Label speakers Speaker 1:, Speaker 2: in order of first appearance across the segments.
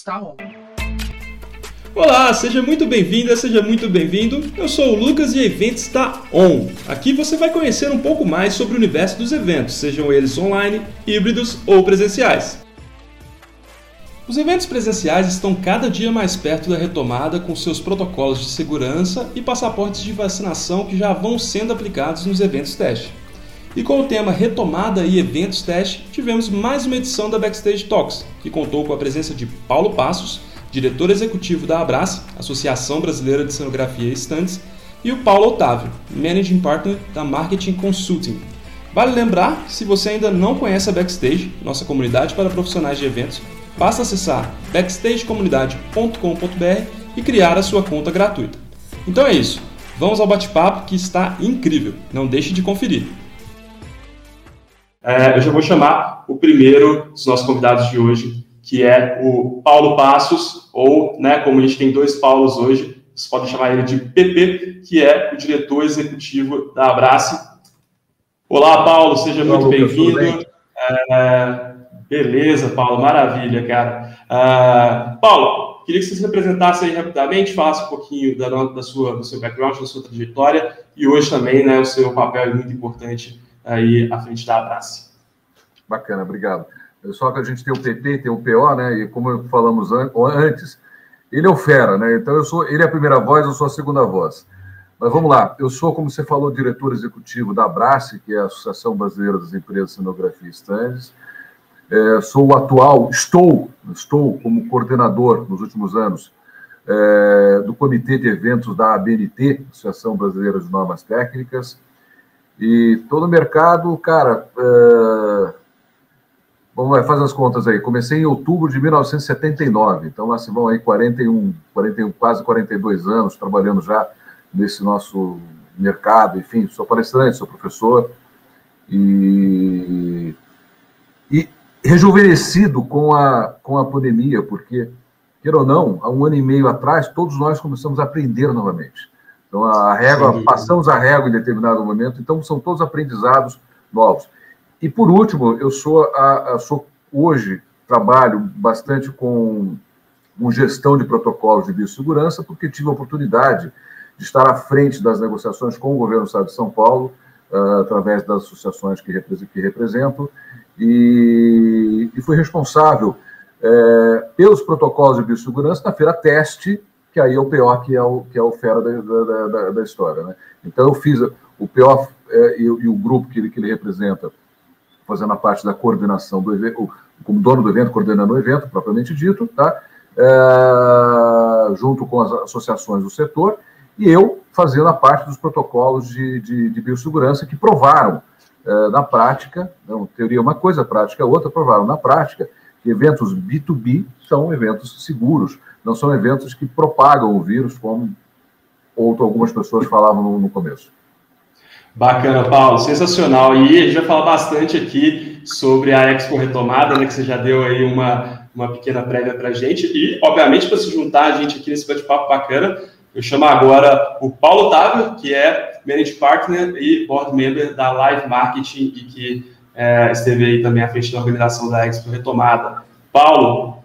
Speaker 1: está on.
Speaker 2: Olá, seja muito bem-vinda, seja muito bem-vindo. Eu sou o Lucas e Eventos está on. Aqui você vai conhecer um pouco mais sobre o universo dos eventos, sejam eles online, híbridos ou presenciais. Os eventos presenciais estão cada dia mais perto da retomada com seus protocolos de segurança e passaportes de vacinação que já vão sendo aplicados nos eventos teste. E com o tema Retomada e Eventos Teste, tivemos mais uma edição da Backstage Talks, que contou com a presença de Paulo Passos, diretor executivo da Abrace, Associação Brasileira de Cenografia e Stands, e o Paulo Otávio, Managing Partner da Marketing Consulting. Vale lembrar que se você ainda não conhece a Backstage, nossa comunidade para profissionais de eventos, basta acessar backstagecomunidade.com.br e criar a sua conta gratuita. Então é isso, vamos ao bate-papo que está incrível, não deixe de conferir. É, eu já vou chamar o primeiro dos nossos convidados de hoje, que é o Paulo Passos, ou, né, como a gente tem dois Paulos hoje, vocês podem chamar ele de PP, que é o diretor executivo da Abrace. Olá, Paulo, seja Olá, muito bem-vindo. É, beleza, Paulo, maravilha, cara. Uh, Paulo, queria que você se apresentasse aí rapidamente, falasse um pouquinho da, da sua, do seu background, da sua trajetória, e hoje também, né, o seu papel é muito importante aí à frente da Abrace.
Speaker 3: Bacana, obrigado. Só que a gente tem o PP, tem o PO, né? E como falamos an antes, ele é o fera, né? Então eu sou, ele é a primeira voz, eu sou a segunda voz. Mas vamos lá, eu sou, como você falou, diretor executivo da Abrace, que é a Associação Brasileira das Empresas de Cenografia e. É, sou o atual, estou, estou como coordenador nos últimos anos é, do Comitê de Eventos da ABNT, Associação Brasileira de Normas Técnicas. E todo mercado, cara, uh, vamos lá, faz as contas aí. Comecei em outubro de 1979, então lá se vão aí 41, 41, quase 42 anos trabalhando já nesse nosso mercado. Enfim, sou palestrante, sou professor e, e rejuvenescido com a, com a pandemia, porque, queira ou não, há um ano e meio atrás, todos nós começamos a aprender novamente. Então, a régua, Sim. passamos a régua em determinado momento, então são todos aprendizados novos. E, por último, eu sou, a, a, sou hoje, trabalho bastante com, com gestão de protocolos de biossegurança, porque tive a oportunidade de estar à frente das negociações com o governo do Estado de São Paulo, uh, através das associações que, que represento, e, e fui responsável é, pelos protocolos de biossegurança na feira teste que aí é o pior que é o, que é o fera da, da, da, da história. Né? Então, eu fiz o pior é, e, e, o grupo que ele, que ele representa, fazendo a parte da coordenação do evento, como dono do evento, coordenando o evento, propriamente dito, tá? É, junto com as associações do setor, e eu fazendo a parte dos protocolos de, de, de biossegurança que provaram é, na prática, não, teoria é uma coisa, prática é outra, provaram na prática que eventos B2B são eventos seguros, não são eventos que propagam o vírus, como outro, algumas pessoas falavam no, no começo.
Speaker 2: Bacana, Paulo, sensacional. E a gente vai falar bastante aqui sobre a Expo Retomada, né, que você já deu aí uma, uma pequena prévia para a gente. E, obviamente, para se juntar a gente aqui nesse bate-papo bacana, eu chamo agora o Paulo Otávio, que é Managing Partner e Board Member da Live Marketing e que é, esteve aí também à frente da organização da Expo Retomada. Paulo,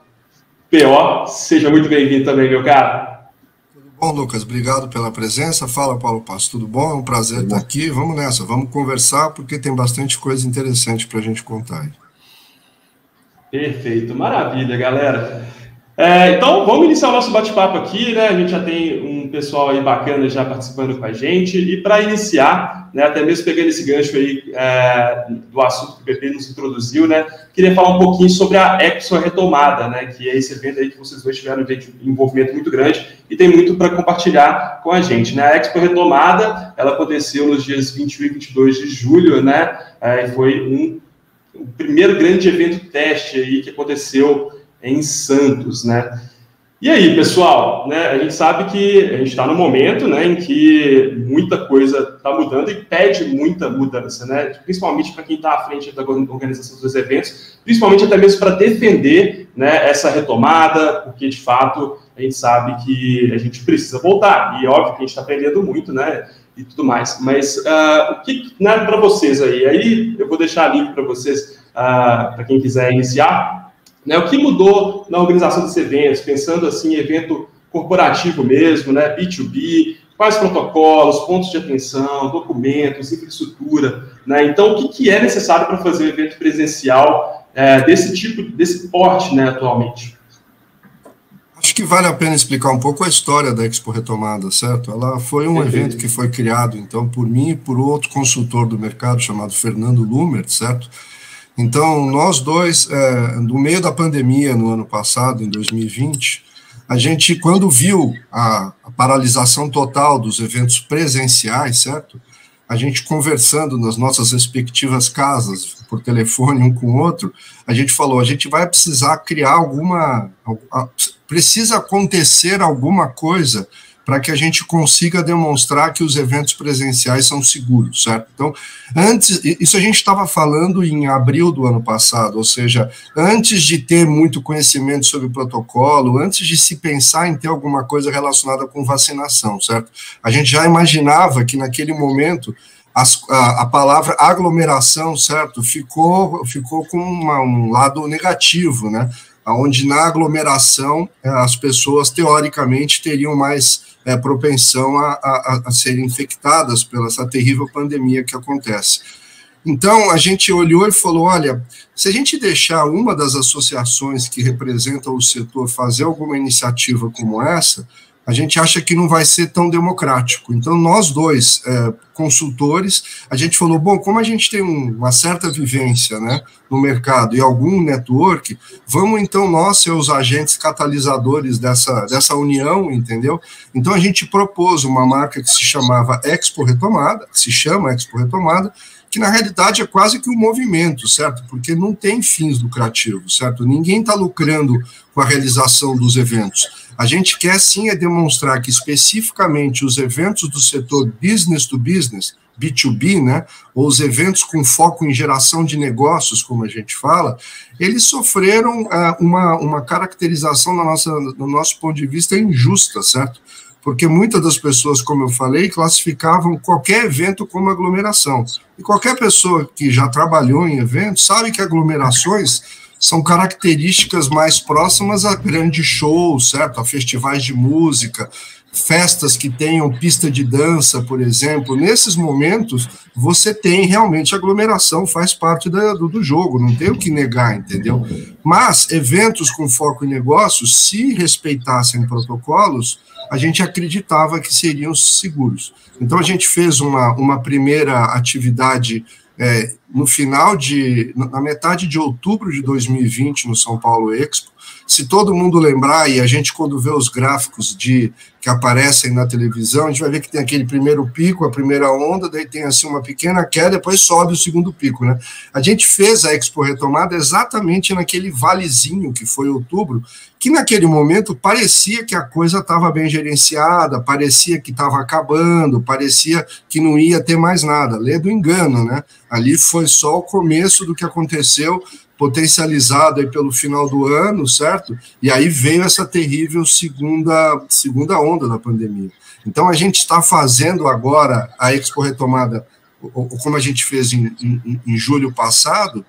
Speaker 2: PO, seja muito bem-vindo também, meu cara.
Speaker 4: Tudo bom, Lucas? Obrigado pela presença. Fala, Paulo Passo, tudo bom? É um prazer estar aqui. Vamos nessa, vamos conversar, porque tem bastante coisa interessante para a gente contar aí.
Speaker 2: Perfeito, maravilha, galera. É, então, vamos iniciar o nosso bate-papo aqui, né? A gente já tem um pessoal aí bacana já participando com a gente. E para iniciar, né, até mesmo pegando esse gancho aí é, do assunto que o PP nos introduziu, né? Queria falar um pouquinho sobre a Expo Retomada, né? Que é esse evento aí que vocês dois tiveram um envolvimento muito grande e tem muito para compartilhar com a gente, né? A Expo Retomada, ela aconteceu nos dias 21 e 22 de julho, né? É, foi um, o primeiro grande evento teste aí que aconteceu em Santos, né? E aí, pessoal, né, a gente sabe que a gente está no momento né, em que muita coisa está mudando e pede muita mudança, né, principalmente para quem está à frente da organização dos eventos, principalmente até mesmo para defender né, essa retomada, porque de fato a gente sabe que a gente precisa voltar. E óbvio que a gente está aprendendo muito, né? e tudo mais. Mas uh, o que, né, para vocês aí, aí eu vou deixar livre para vocês, uh, para quem quiser iniciar, né, o que mudou na organização desses eventos, pensando assim, evento corporativo mesmo, né, B2B, quais protocolos, pontos de atenção, documentos, infraestrutura, né, então o que, que é necessário para fazer um evento presencial é, desse tipo, desse porte, né, atualmente?
Speaker 4: Acho que vale a pena explicar um pouco a história da Expo Retomada, certo? Ela foi um evento que foi criado, então, por mim e por outro consultor do mercado chamado Fernando Lumer, certo? Então, nós dois, é, no meio da pandemia, no ano passado, em 2020, a gente, quando viu a, a paralisação total dos eventos presenciais, certo? a gente conversando nas nossas respectivas casas, por telefone, um com o outro, a gente falou: a gente vai precisar criar alguma. Precisa acontecer alguma coisa para que a gente consiga demonstrar que os eventos presenciais são seguros, certo? Então, antes, isso a gente estava falando em abril do ano passado, ou seja, antes de ter muito conhecimento sobre o protocolo, antes de se pensar em ter alguma coisa relacionada com vacinação, certo? A gente já imaginava que naquele momento as, a, a, palavra aglomeração, certo, ficou, ficou com uma, um lado negativo, né? Onde na aglomeração eh, as pessoas teoricamente teriam mais é, propensão a, a, a serem infectadas pela essa terrível pandemia que acontece. Então, a gente olhou e falou: olha, se a gente deixar uma das associações que representam o setor fazer alguma iniciativa como essa, a gente acha que não vai ser tão democrático. Então, nós dois, é, consultores, a gente falou: bom, como a gente tem um, uma certa vivência né, no mercado e algum network, vamos então nós ser os agentes catalisadores dessa, dessa união, entendeu? Então, a gente propôs uma marca que se chamava Expo Retomada, que se chama Expo Retomada, que na realidade é quase que um movimento, certo? Porque não tem fins lucrativos, certo? Ninguém está lucrando com a realização dos eventos. A gente quer sim é demonstrar que especificamente os eventos do setor business to business, B2B, né, ou os eventos com foco em geração de negócios, como a gente fala, eles sofreram uh, uma, uma caracterização, na nossa, no nosso ponto de vista, injusta, certo? Porque muitas das pessoas, como eu falei, classificavam qualquer evento como aglomeração. E qualquer pessoa que já trabalhou em eventos sabe que aglomerações são características mais próximas a grandes shows, certo? A festivais de música, festas que tenham pista de dança, por exemplo. Nesses momentos, você tem realmente aglomeração, faz parte da, do, do jogo, não tem o que negar, entendeu? Mas eventos com foco em negócios, se respeitassem protocolos, a gente acreditava que seriam seguros. Então, a gente fez uma, uma primeira atividade é, no final de, na metade de outubro de 2020, no São Paulo Expo. Se todo mundo lembrar, e a gente, quando vê os gráficos de que aparecem na televisão, a gente vai ver que tem aquele primeiro pico, a primeira onda, daí tem assim uma pequena queda, depois sobe o segundo pico, né? A gente fez a Expo Retomada exatamente naquele valezinho que foi outubro, que naquele momento parecia que a coisa estava bem gerenciada, parecia que estava acabando, parecia que não ia ter mais nada. Lê do engano, né? Ali foi só o começo do que aconteceu potencializado aí pelo final do ano, certo? E aí veio essa terrível segunda, segunda onda da pandemia. Então a gente está fazendo agora a Expo Retomada, como a gente fez em, em, em julho passado,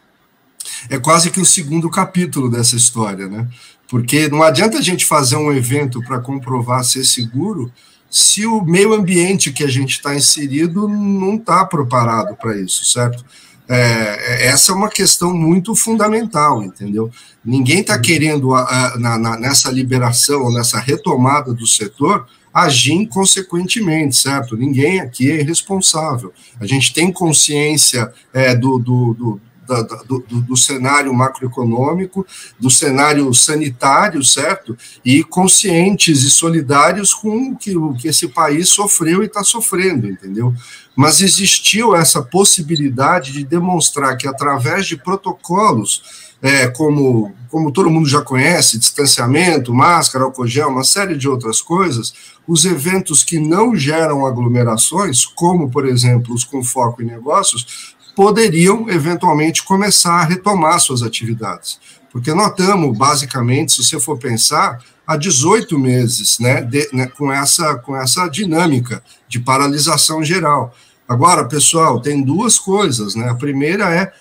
Speaker 4: é quase que o segundo capítulo dessa história, né? Porque não adianta a gente fazer um evento para comprovar ser seguro se o meio ambiente que a gente está inserido não está preparado para isso, certo? É, essa é uma questão muito fundamental, entendeu? Ninguém está querendo, a, a, na, nessa liberação, nessa retomada do setor, agir inconsequentemente, certo? Ninguém aqui é irresponsável. A gente tem consciência é, do, do, do da, do, do, cenário macroeconômico, do cenário sanitário, certo? E conscientes e solidários com o que, o que esse país sofreu e está sofrendo, entendeu? Mas existiu essa possibilidade de demonstrar que, através de protocolos, é, como, como todo mundo já conhece, distanciamento, máscara, álcool gel, uma série de outras coisas, os eventos que não geram aglomerações, como, por exemplo, os com foco em negócios, poderiam eventualmente começar a retomar suas atividades. Porque notamos, basicamente, se você for pensar, há 18 meses, né, de, né, com, essa, com essa dinâmica de paralisação geral. Agora, pessoal, tem duas coisas, né? A primeira é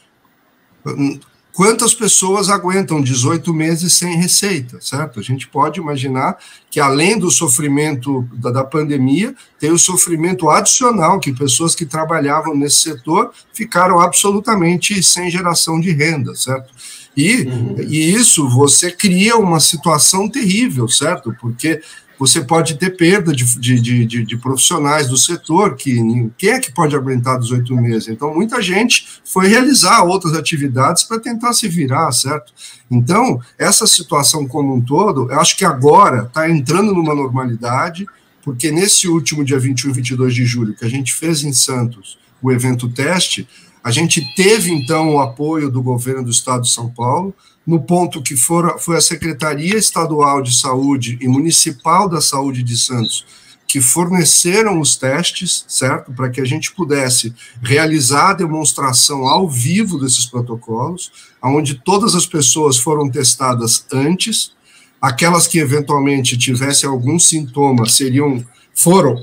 Speaker 4: hum, quantas pessoas aguentam 18 meses sem receita, certo? A gente pode imaginar que, além do sofrimento da, da, pandemia, tem o sofrimento adicional, que pessoas que trabalhavam nesse setor ficaram absolutamente sem geração de renda, certo? E, uhum. e isso você cria uma situação terrível, certo? Porque você pode ter perda de, de, de, de, profissionais do setor, que quem é que pode aguentar 18 meses? Então, muita gente foi realizar outras atividades para tentar se virar, certo? Então, essa situação como um todo, eu acho que agora está entrando numa normalidade, porque nesse último dia 21 e 22 de julho, que a gente fez em Santos o evento teste, a gente teve, então, o apoio do governo do estado de São Paulo, no ponto que for, foi a Secretaria Estadual de Saúde e Municipal da Saúde de Santos que forneceram os testes, certo? Para que a gente pudesse realizar a demonstração ao vivo desses protocolos, onde todas as pessoas foram testadas antes, aquelas que eventualmente tivessem algum sintoma seriam, foram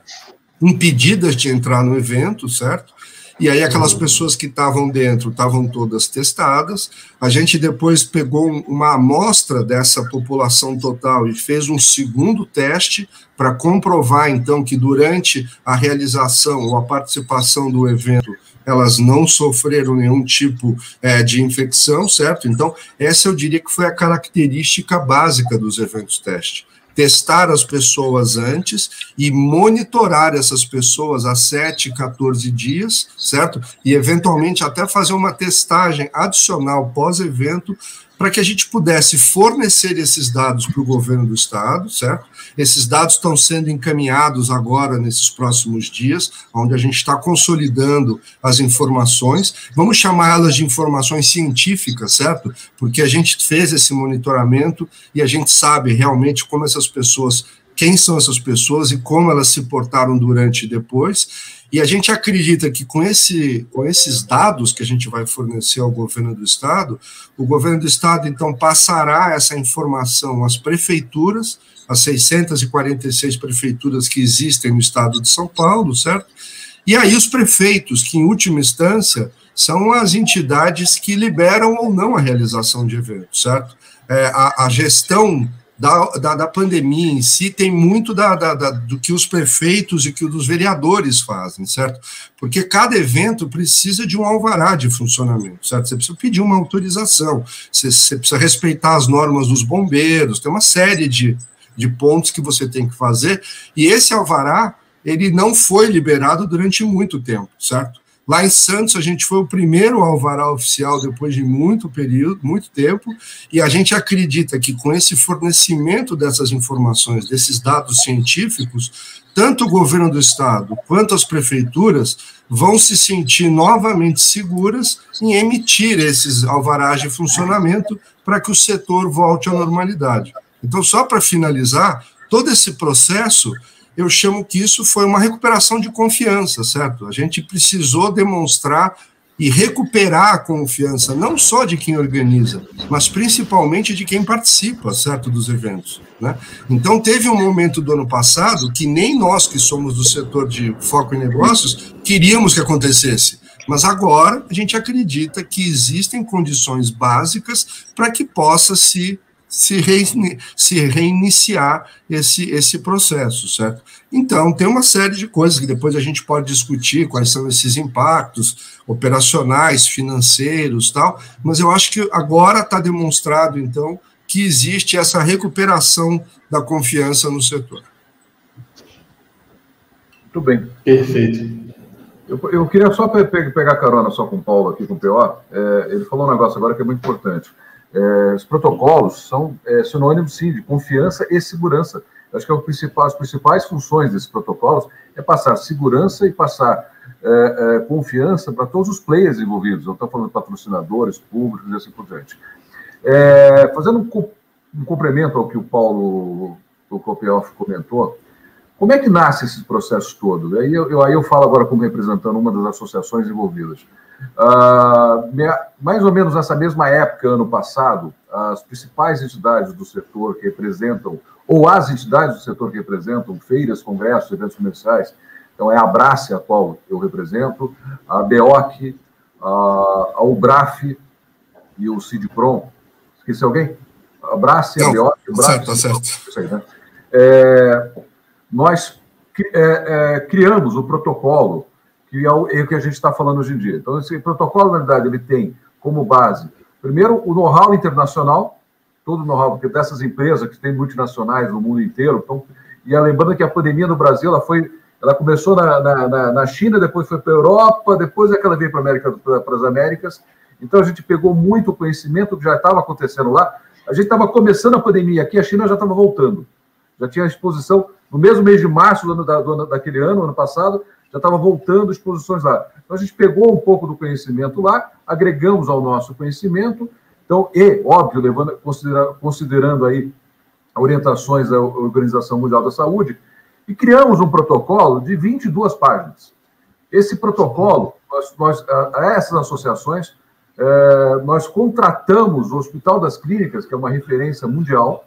Speaker 4: impedidas de entrar no evento, certo? E aí aquelas pessoas que estavam dentro estavam todas testadas. A gente depois pegou uma amostra dessa população total e fez um segundo teste para comprovar então que durante a realização ou a participação do evento elas não sofreram nenhum tipo é, de infecção, certo? Então, essa eu diria que foi a característica básica dos eventos teste testar as pessoas antes e monitorar essas pessoas a 7, 14 dias, certo? E eventualmente até fazer uma testagem adicional pós-evento para que a gente pudesse fornecer esses dados para o governo do estado, certo? Esses dados estão sendo encaminhados agora nesses próximos dias, onde a gente está consolidando as informações. Vamos chamá-las de informações científicas, certo? Porque a gente fez esse monitoramento e a gente sabe realmente como essas pessoas quem são essas pessoas e como elas se portaram durante e depois. E a gente acredita que com, esse, com esses dados que a gente vai fornecer ao governo do Estado, o governo do Estado, então, passará essa informação às prefeituras, as 646 prefeituras que existem no Estado de São Paulo, certo? E aí os prefeitos, que em última instância são as entidades que liberam ou não a realização de eventos, certo? É, a, a gestão da, da, da, pandemia em si tem muito da, da, da, do que os prefeitos e que os vereadores fazem, certo? Porque cada evento precisa de um alvará de funcionamento, certo? Você precisa pedir uma autorização, você, você precisa respeitar as normas dos bombeiros, tem uma série de, de pontos que você tem que fazer, e esse alvará, ele não foi liberado durante muito tempo, certo? Lá em Santos, a gente foi o primeiro alvará oficial depois de muito período, muito tempo, e a gente acredita que com esse fornecimento dessas informações, desses dados científicos, tanto o governo do estado quanto as prefeituras vão se sentir novamente seguras em emitir esses alvarás de funcionamento para que o setor volte à normalidade. Então, só para finalizar, todo esse processo eu chamo que isso foi uma recuperação de confiança, certo? A gente precisou demonstrar e recuperar a confiança, não só de quem organiza, mas principalmente de quem participa, certo, dos eventos. Né? Então, teve um momento do ano passado que nem nós, que somos do setor de foco em negócios, queríamos que acontecesse. Mas agora a gente acredita que existem condições básicas para que possa se se, reini se reiniciar esse, esse processo, certo? Então, tem uma série de coisas que depois a gente pode discutir, quais são esses impactos operacionais, financeiros, tal, mas eu acho que agora está demonstrado, então, que existe essa recuperação da confiança no setor.
Speaker 3: Muito bem.
Speaker 2: Perfeito.
Speaker 3: Eu, eu queria só pe pegar carona só com o Paulo aqui, com o PO. É, ele falou um negócio agora que é muito importante. É, os protocolos são é, sinônimos, sim, de confiança e segurança. Eu acho que é principal, as principais funções desses protocolos é passar segurança e passar é, é confiança para todos os players envolvidos. Eu estou falando de patrocinadores, públicos e assim por diante. É, fazendo um, um, complemento ao que o Paulo o Kopioff comentou, como é que nasce esses processos todos? Aí eu, eu, aí eu falo agora como representando uma das associações envolvidas. Uh, mais ou menos nessa mesma época, ano passado, as principais entidades do setor que representam, ou as entidades do setor que representam, feiras, congressos, eventos comerciais, então é a Abrace, a qual eu represento, a BEOC, a, a UBRAF e o CIDPROM. Esqueci alguém? A Abrace, a BEOC, o BRAF.
Speaker 4: Certo, tá certo. Aí, né?
Speaker 3: É, nós é, é, criamos o protocolo, que é o, é o que a gente está falando hoje em dia. Então, esse protocolo, na verdade, ele tem como base, primeiro, o know-how internacional, todo o know-how dessas empresas que têm multinacionais no mundo inteiro. Então, e lembrando que a pandemia no Brasil ela foi ela começou na, na, na China, depois foi para a Europa, depois é que ela veio para América, para as Américas. Então a gente pegou muito conhecimento que já estava acontecendo lá. A gente estava começando a pandemia aqui, a China já estava voltando. Já tinha exposição no mesmo mês de março do ano, da, do daquele ano, ano passado, já estava voltando exposições lá. Então a gente pegou um pouco do conhecimento lá, agregamos ao nosso conhecimento. Então, e, óbvio, levando, considera, considerando aí orientações da Organização Mundial da Saúde, e criamos um protocolo de 22 páginas. Esse protocolo, nós, nós a, essas associações, é, nós contratamos o Hospital das Clínicas, que é uma referência mundial,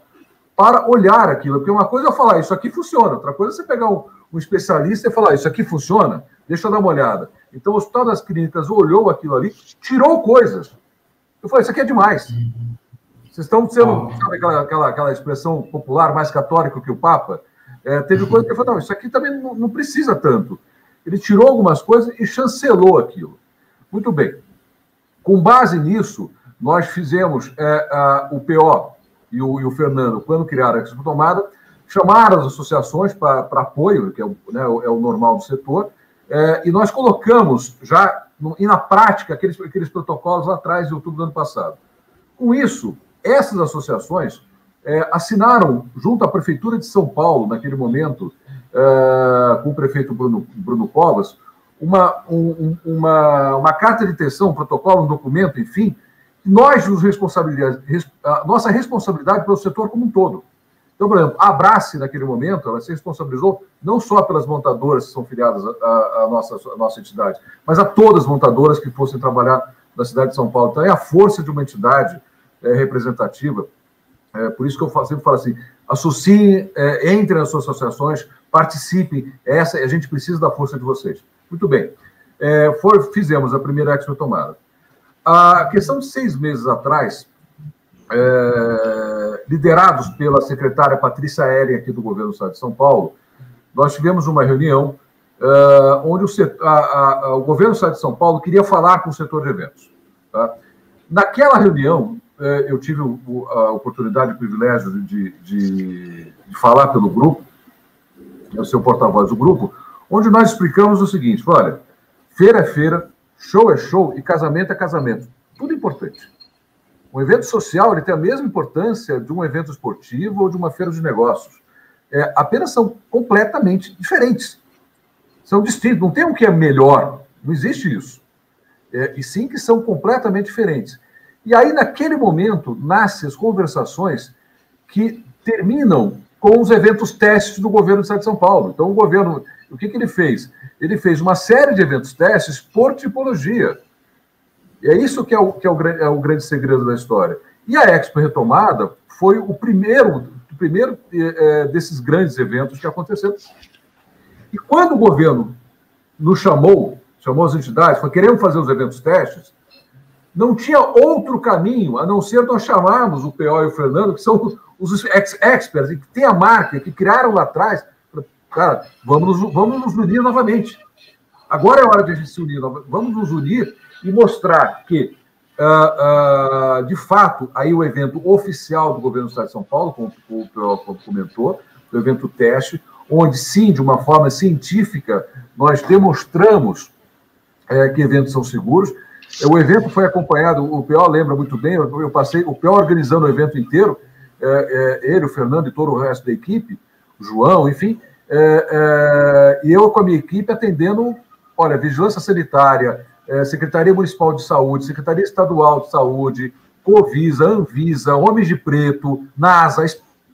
Speaker 3: para olhar aquilo. Porque uma coisa é falar, isso aqui funciona, outra coisa é você pegar um, um especialista e falar, isso aqui funciona, deixa eu dar uma olhada. Então, o Hospital das Clínicas olhou aquilo ali, tirou coisas. Eu falei, isso aqui é demais. Vocês estão sendo, sabe aquela, aquela, aquela expressão popular mais católica que o Papa? É, teve coisa que ele falou, não, isso aqui também não, não, precisa tanto. Ele tirou algumas coisas e chancelou aquilo. Muito bem. Com base nisso, nós fizemos é, a, o PO e o, e o, Fernando, quando criaram a Expo Tomada, chamaram as associações para apoio, que é o, né, é o normal do setor, é, e nós colocamos já, no, e na prática, aqueles, aqueles protocolos lá atrás, em outubro do ano passado. Com isso, essas associações é, assinaram, junto à Prefeitura de São Paulo, naquele momento, é, com o prefeito Bruno, Bruno Covas, uma, um, uma, uma carta de intenção, um protocolo, um documento, enfim, nós nos responsabilidade, a nossa responsabilidade pelo setor como um todo. Então, por exemplo, a Abrace, naquele momento, ela se responsabilizou não só pelas montadoras que são filiadas à, à nossa, à nossa entidade, mas a todas as montadoras que fossem trabalhar na cidade de São Paulo. Então, é a força de uma entidade é, representativa é, por isso que eu sempre falo assim: associem, é, entrem nas suas associações, participem. Essa, a gente precisa da força de vocês. Muito bem. É, for, fizemos a primeira Expo Tomada. A questão de seis meses atrás, é, liderados pela secretária Patrícia Ellen, aqui do governo do Estado de São Paulo, nós tivemos uma reunião é, onde o, setor, a, a, o governo do Estado de São Paulo queria falar com o setor de eventos. Tá? Naquela reunião, é, eu tive a oportunidade, o privilégio de, de, de falar pelo grupo, o seu porta-voz do grupo, onde nós explicamos o seguinte: olha, feira é feira, show é show e casamento é casamento. Tudo importante. Um evento social ele tem a mesma importância de um evento esportivo ou de uma feira de negócios. É, apenas são completamente diferentes. São distintos. Não tem um que é melhor. Não existe isso. É, e sim que são completamente diferentes. E aí, naquele momento, nascem as conversações que terminam com os eventos testes do governo do Estado de São Paulo. Então, o governo, o que, que ele fez? Ele fez uma série de eventos testes por tipologia. E é isso que é o, que é o, é o grande segredo da história. E a Expo Retomada foi o primeiro, o primeiro é, desses grandes eventos que aconteceram. E quando o governo nos chamou, chamou as entidades, falou, queremos fazer os eventos testes, não tinha outro caminho a não ser nós chamarmos o PO e o Fernando, que são os experts, que têm a marca, que criaram lá atrás. Cara, vamos nos, vamos nos unir novamente. Agora é hora de a gente se unir. Vamos nos unir e mostrar que, uh, uh, de fato, aí o evento oficial do governo do Estado de São Paulo, como o PO comentou, o evento teste, onde sim, de uma forma científica, nós demonstramos é, que eventos são seguros, o evento foi acompanhado, o PO lembra muito bem, eu passei, o PO organizando o evento inteiro, é, é, ele, o Fernando e todo o resto da equipe, o João, enfim, é, é e eu com a minha equipe atendendo, olha, vigilância sanitária, é, Secretaria Municipal de Saúde, Secretaria Estadual de Saúde, Covisa, Anvisa, Homens de Preto, NASA,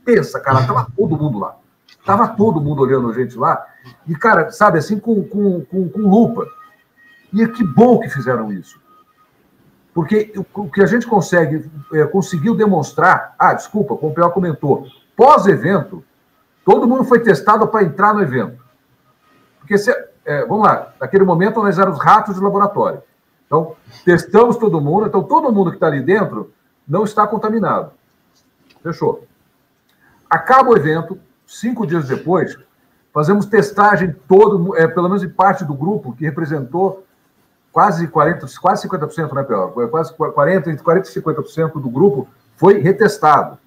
Speaker 3: pensa, cara, tava todo mundo lá. Tava todo mundo olhando a gente lá, e, cara, sabe, assim, com, com, com, com lupa. E que bom que fizeram isso. Porque o que a gente consegue, é, conseguiu demonstrar. Ah, desculpa, como o Pior comentou. Pós-evento, todo mundo foi testado para entrar no evento. Porque, se, é, vamos lá, naquele momento nós éramos ratos de laboratório. Então, testamos todo mundo, então todo mundo que está ali dentro não está contaminado. Fechou. Acaba o evento, cinco dias depois, fazemos testagem todo, é, pelo menos em parte do grupo, que representou quase 40, quase 50%, né, Pior? Quase 40, entre 40 e 50% do grupo foi retestado.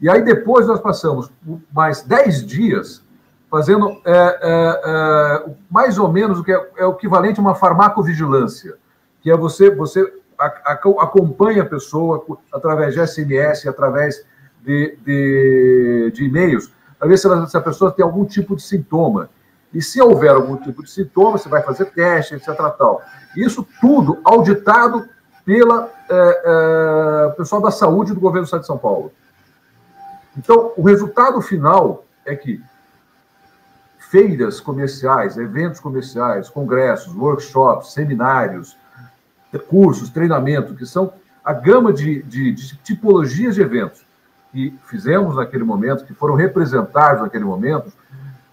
Speaker 3: E aí depois nós passamos mais 10 dias fazendo é, é, é, mais ou menos o que é, é, o equivalente a uma farmacovigilância, que é você, você acompanha a pessoa através de SMS, através de, de, de e-mails, para ver se, ela, se a pessoa tem algum tipo de sintoma. E se houver algum tipo de sintoma, você vai fazer teste, etc. Tal. Isso tudo auditado pela é, é, pessoal da saúde do governo do Estado de São Paulo. Então, o resultado final é que feiras comerciais, eventos comerciais, congressos, workshops, seminários, cursos, treinamento, que são a gama de, de, de tipologias de eventos que fizemos naquele momento, que foram representados naquele momento,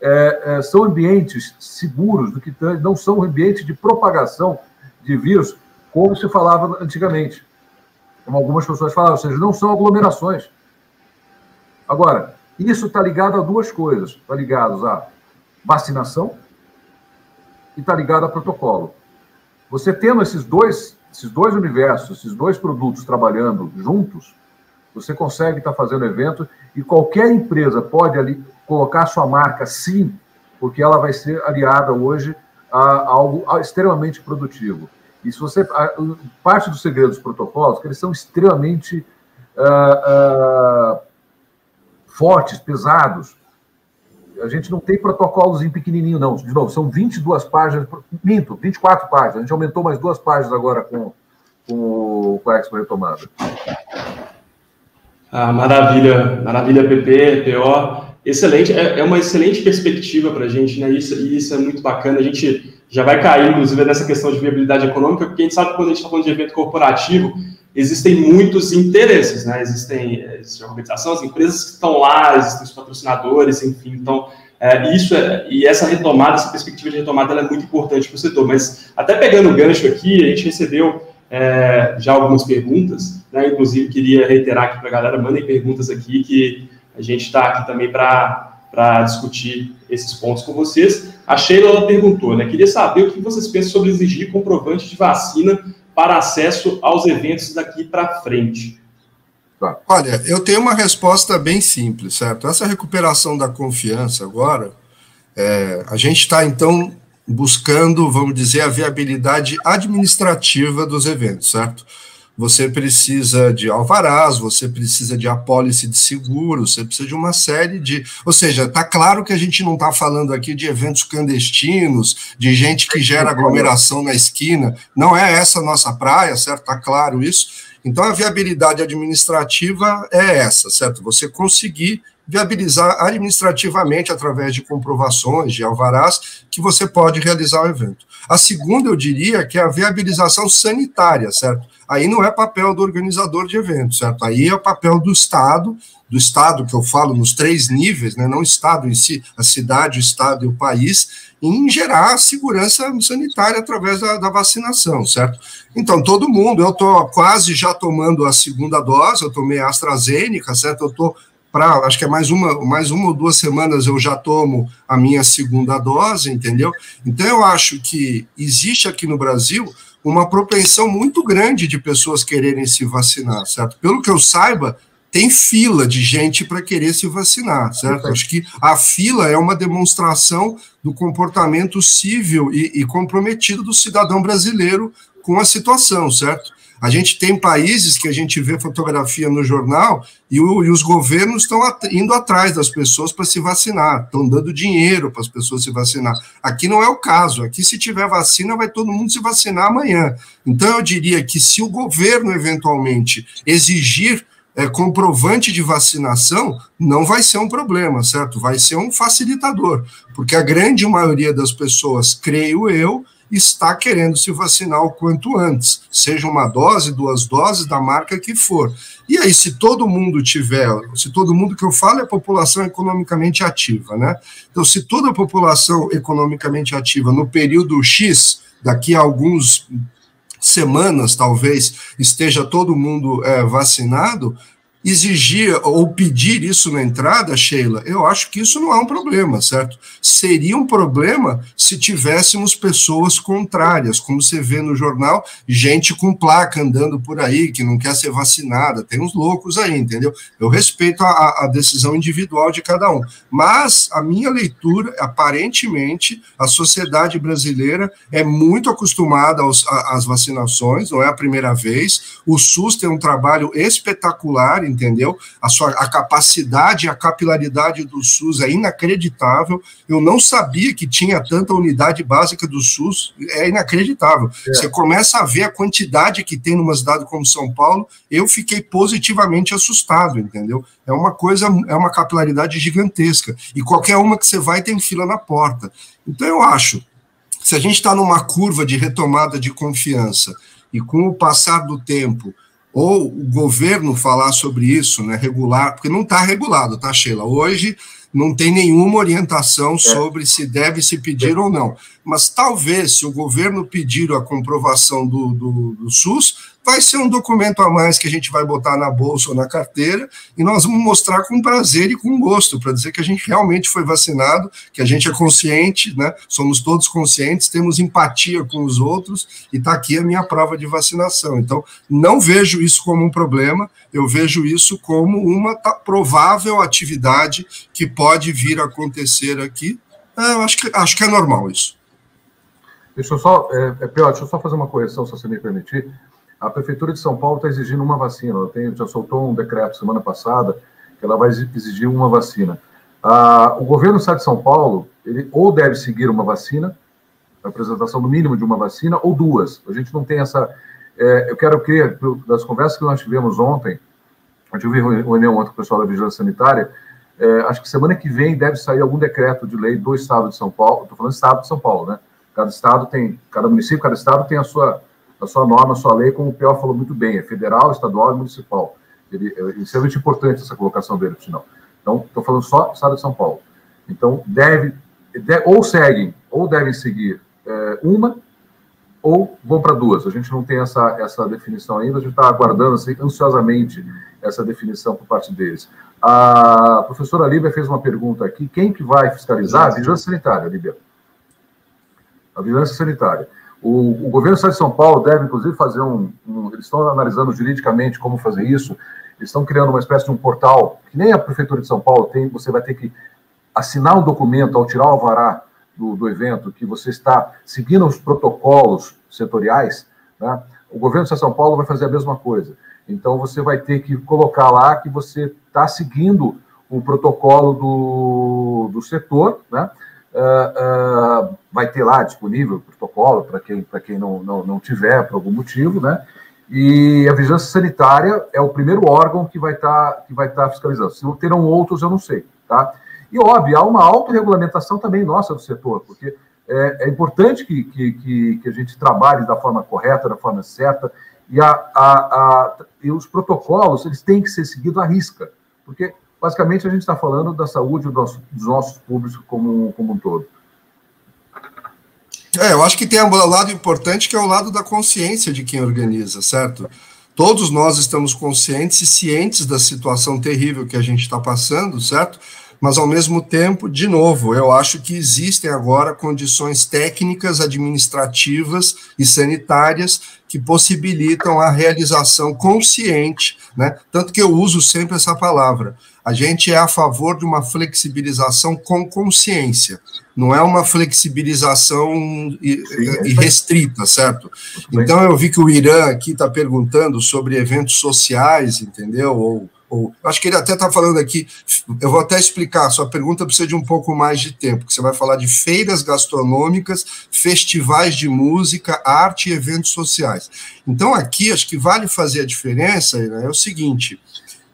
Speaker 3: é, é, são ambientes seguros, do que não são ambientes de propagação de vírus, como se falava antigamente. Como algumas pessoas falavam, ou seja, não são aglomerações. Agora, isso está ligado a duas coisas. Está ligado a vacinação e está ligado a protocolo. Você tendo esses dois, esses dois universos, esses dois produtos trabalhando juntos, você consegue estar tá fazendo evento e qualquer empresa pode ali colocar sua marca sim, porque ela vai ser aliada hoje a algo extremamente produtivo. E se você parte do segredo dos protocolos, que eles são extremamente uh, uh, fortes, pesados, a gente não tem protocolos em pequenininho, não. De novo, são 22 páginas, minto, 24 páginas. A gente aumentou mais duas páginas agora com, com, com a Expo Retomada.
Speaker 2: Ah, maravilha, maravilha, PP, PO. Excelente, é, é uma excelente perspectiva para a gente, né? Isso, e isso é muito bacana. A gente já vai cair, inclusive, nessa questão de viabilidade econômica, porque a gente sabe que quando a gente está falando de evento corporativo, existem muitos interesses, né? Existem, existe a organização, as empresas que estão lá, existem os patrocinadores, enfim. Então, é, isso é, e essa retomada, essa perspectiva de retomada, é muito importante para o setor. Mas até pegando o gancho aqui, a gente recebeu é, já algumas perguntas, né? Inclusive, queria reiterar aqui para a galera, mandem perguntas aqui, que a gente está aqui também para discutir esses pontos com vocês. A Sheila ela perguntou, né? Queria saber o que vocês pensam sobre exigir comprovante de vacina para acesso aos eventos daqui para frente?
Speaker 4: Olha, eu tenho uma resposta bem simples, certo? Essa recuperação da confiança agora, é, a gente está então buscando, vamos dizer, a viabilidade administrativa dos eventos, certo? Você precisa de alvarás, você precisa de apólice de seguro, você precisa de uma série de. Ou seja, está claro que a gente não está falando aqui de eventos clandestinos, de gente que gera aglomeração na esquina. Não é essa a nossa praia, certo? Está claro isso. Então, a viabilidade administrativa é essa, certo? Você conseguir viabilizar administrativamente através de comprovações, de alvarás, que você pode realizar o evento. A segunda, eu diria, que é a viabilização sanitária, certo? Aí não é papel do organizador de eventos, certo? Aí é o papel do Estado, do Estado que eu falo nos três níveis, né? não Estado em si, a cidade, o Estado e o país, em gerar segurança sanitária através da, da vacinação, certo? Então, todo mundo, eu estou quase já tomando a segunda dose, eu tomei a AstraZeneca, certo? Eu estou para, acho que é mais uma, mais uma ou duas semanas eu já tomo a minha segunda dose, entendeu? Então, eu acho que existe aqui no Brasil uma propensão muito grande de pessoas quererem se vacinar, certo? Pelo que eu saiba, tem fila de gente para querer se vacinar, certo? Acho que a fila é uma demonstração do comportamento civil e, e comprometido do cidadão brasileiro com a situação, certo? A gente tem países que a gente vê fotografia no jornal e, o, e os governos estão at indo atrás das pessoas para se vacinar, estão dando dinheiro para as pessoas se vacinar. Aqui não é o caso. Aqui, se tiver vacina, vai todo mundo se vacinar amanhã. Então, eu diria que se o governo eventualmente exigir é, comprovante de vacinação, não vai ser um problema, certo? Vai ser um facilitador, porque a grande maioria das pessoas, creio eu, está querendo se vacinar o quanto antes, seja uma dose, duas doses, da marca que for. E aí, se todo mundo tiver, se todo mundo que eu falo é a população economicamente ativa, né? Então, se toda a população economicamente ativa no período X, daqui a alguns semanas, talvez, esteja todo mundo é, vacinado, exigir ou pedir isso na entrada, Sheila, eu acho que isso não é um problema, certo? Seria um problema se tivéssemos pessoas contrárias, como você vê no jornal, gente com placa andando por aí, que não quer ser vacinada, tem uns loucos aí, entendeu? Eu respeito a, a decisão individual de cada um, mas a minha leitura, aparentemente, a sociedade brasileira é muito acostumada aos, às vacinações, não é a primeira vez, o SUS tem um trabalho espetacular entendeu? A sua a capacidade, a capilaridade do SUS é inacreditável. Eu não sabia que tinha tanta unidade básica do SUS, é inacreditável. É. Você começa a ver a quantidade que tem numa cidade como São Paulo, eu fiquei positivamente assustado, entendeu? É uma coisa, é uma capilaridade gigantesca. E qualquer uma que você vai tem fila na porta. Então eu acho, se a gente está numa curva de retomada de confiança e com o passar do tempo ou o governo falar sobre isso, né, regular, porque não está regulado, tá, Sheila? Hoje não tem nenhuma orientação é. sobre se deve se pedir ou não. Mas talvez, se o governo pedir a comprovação do, do, do SUS, vai ser um documento a mais que a gente vai botar na bolsa ou na carteira e nós vamos mostrar com prazer e com gosto para dizer que a gente realmente foi vacinado, que a gente é consciente, né? Somos todos conscientes, temos empatia com os outros e está aqui a minha prova de vacinação. Então, não vejo isso como um problema, eu vejo isso como uma provável atividade que pode vir a acontecer aqui. É, eu acho que, acho que é normal isso.
Speaker 3: Deixa eu só, é, é deixa eu só fazer uma correção, se você me permitir. A Prefeitura de São Paulo está exigindo uma vacina. Ela tem, já soltou um decreto semana passada que ela vai exigir uma vacina. Ah, o governo do Estado de São Paulo, ele ou deve seguir uma vacina, a apresentação do mínimo de uma vacina, ou duas. A gente não tem essa. É, eu quero que, das conversas que nós tivemos ontem, eu tive reunião ontem com o pessoal da Vigilância Sanitária, é, acho que semana que vem deve sair algum decreto de lei do Estado de São Paulo, estou falando do Estado de São Paulo, né? Cada Estado tem, cada município, cada Estado tem a sua a sua norma, a sua lei, como o Pior falou muito bem, é federal, estadual e municipal. Ele, é extremamente importante essa colocação dele, por sinal. Então, estou falando só do Estado de São Paulo. Então, deve, de, ou seguem, ou devem seguir é, uma, ou vão para duas. A gente não tem essa, essa definição ainda, a gente está aguardando assim, ansiosamente essa definição por parte deles. A professora Líbia fez uma pergunta aqui: quem que vai fiscalizar? A vigilância sanitária, Líbia. A vigilância sanitária. O, o governo do Estado de São Paulo deve, inclusive, fazer um, um, Eles estão analisando juridicamente como fazer isso. Eles estão criando uma espécie de um portal, que nem a Prefeitura de São Paulo tem. Você vai ter que assinar um documento ao tirar o alvará do, do evento, que você está seguindo os protocolos setoriais. Né? O governo do Estado de São Paulo vai fazer a mesma coisa. Então, você vai ter que colocar lá que você está seguindo o protocolo do, do setor, né? Uh, uh, vai ter lá disponível o protocolo para quem, quem não, não, não tiver por algum motivo, né? E a vigilância sanitária é o primeiro órgão que vai estar tá, que vai tá fiscalizando. Se terão outros, eu não sei, tá? E óbvio, há uma autorregulamentação também nossa do setor, porque é, é importante que, que, que, que, a gente trabalhe da forma correta, da forma certa, e, a, a, a, e os protocolos eles têm que ser seguidos à risca, porque basicamente a gente está falando da saúde dos, nossos públicos como, como um todo.
Speaker 4: É, eu acho que tem um lado importante que é o lado da consciência de quem organiza, certo? Todos nós estamos conscientes e cientes da situação terrível que a gente está passando, certo? Mas, ao mesmo tempo, de novo, eu acho que existem agora condições técnicas, administrativas e sanitárias que possibilitam a realização consciente, né? Tanto que eu uso sempre essa palavra. A gente é a favor de uma flexibilização com consciência, não é uma flexibilização irrestrita, certo? Então eu vi que o Irã aqui está perguntando sobre eventos sociais, entendeu? Ou, ou acho que ele até está falando aqui. Eu vou até explicar. Sua pergunta precisa de um pouco mais de tempo, que você vai falar de feiras gastronômicas, festivais de música, arte e eventos sociais. Então aqui acho que vale fazer a diferença. Né, é o seguinte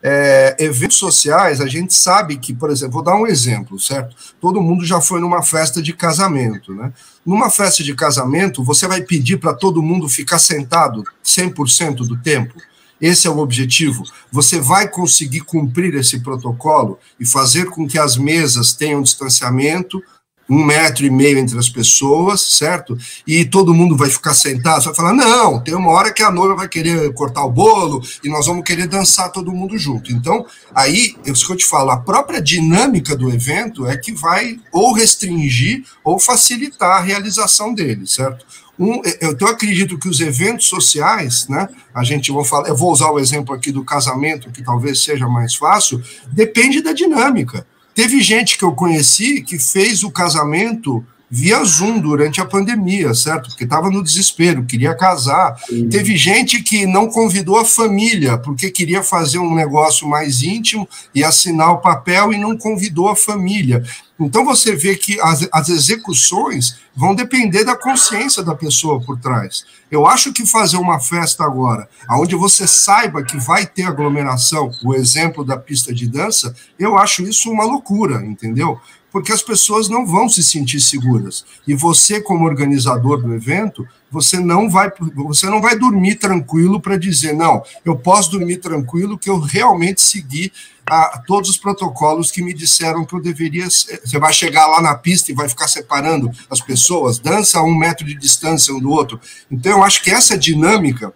Speaker 4: é, eventos sociais, a gente sabe que, por exemplo, vou dar um exemplo, certo? Todo mundo já foi numa festa de casamento, né? Numa festa de casamento, você vai pedir para todo mundo ficar sentado 100% do tempo? Esse é o objetivo. Você vai conseguir cumprir esse protocolo e fazer com que as mesas tenham distanciamento, um metro e meio entre as pessoas, certo? E todo mundo vai ficar sentado, vai falar, não, tem uma hora que a noiva vai querer cortar o bolo e nós vamos querer dançar todo mundo junto. Então, aí, isso que eu te falo, a própria dinâmica do evento é que vai ou restringir ou facilitar a realização dele, certo? Um, eu, então, eu acredito que os eventos sociais, né, a gente vai falar, eu vou usar o exemplo aqui do casamento, que talvez seja mais fácil, depende da dinâmica. Teve gente que eu conheci que fez o casamento via Zoom durante a pandemia, certo? Porque estava no desespero, queria casar. Sim. Teve gente que não convidou a família, porque queria fazer um negócio mais íntimo e assinar o papel e não convidou a família. Então você vê que as, as execuções vão depender da consciência da pessoa por trás. Eu acho que fazer uma festa agora, onde você saiba que vai ter aglomeração, o exemplo da pista de dança, eu acho isso uma loucura, entendeu? Porque as pessoas não vão se sentir seguras. E você, como organizador do evento, você não vai, você não vai dormir tranquilo para dizer, não, eu posso dormir tranquilo que eu realmente segui a, todos os protocolos que me disseram que eu deveria. Você vai chegar lá na pista e vai ficar separando as pessoas, dança a um metro de distância um do outro. Então, eu acho que essa dinâmica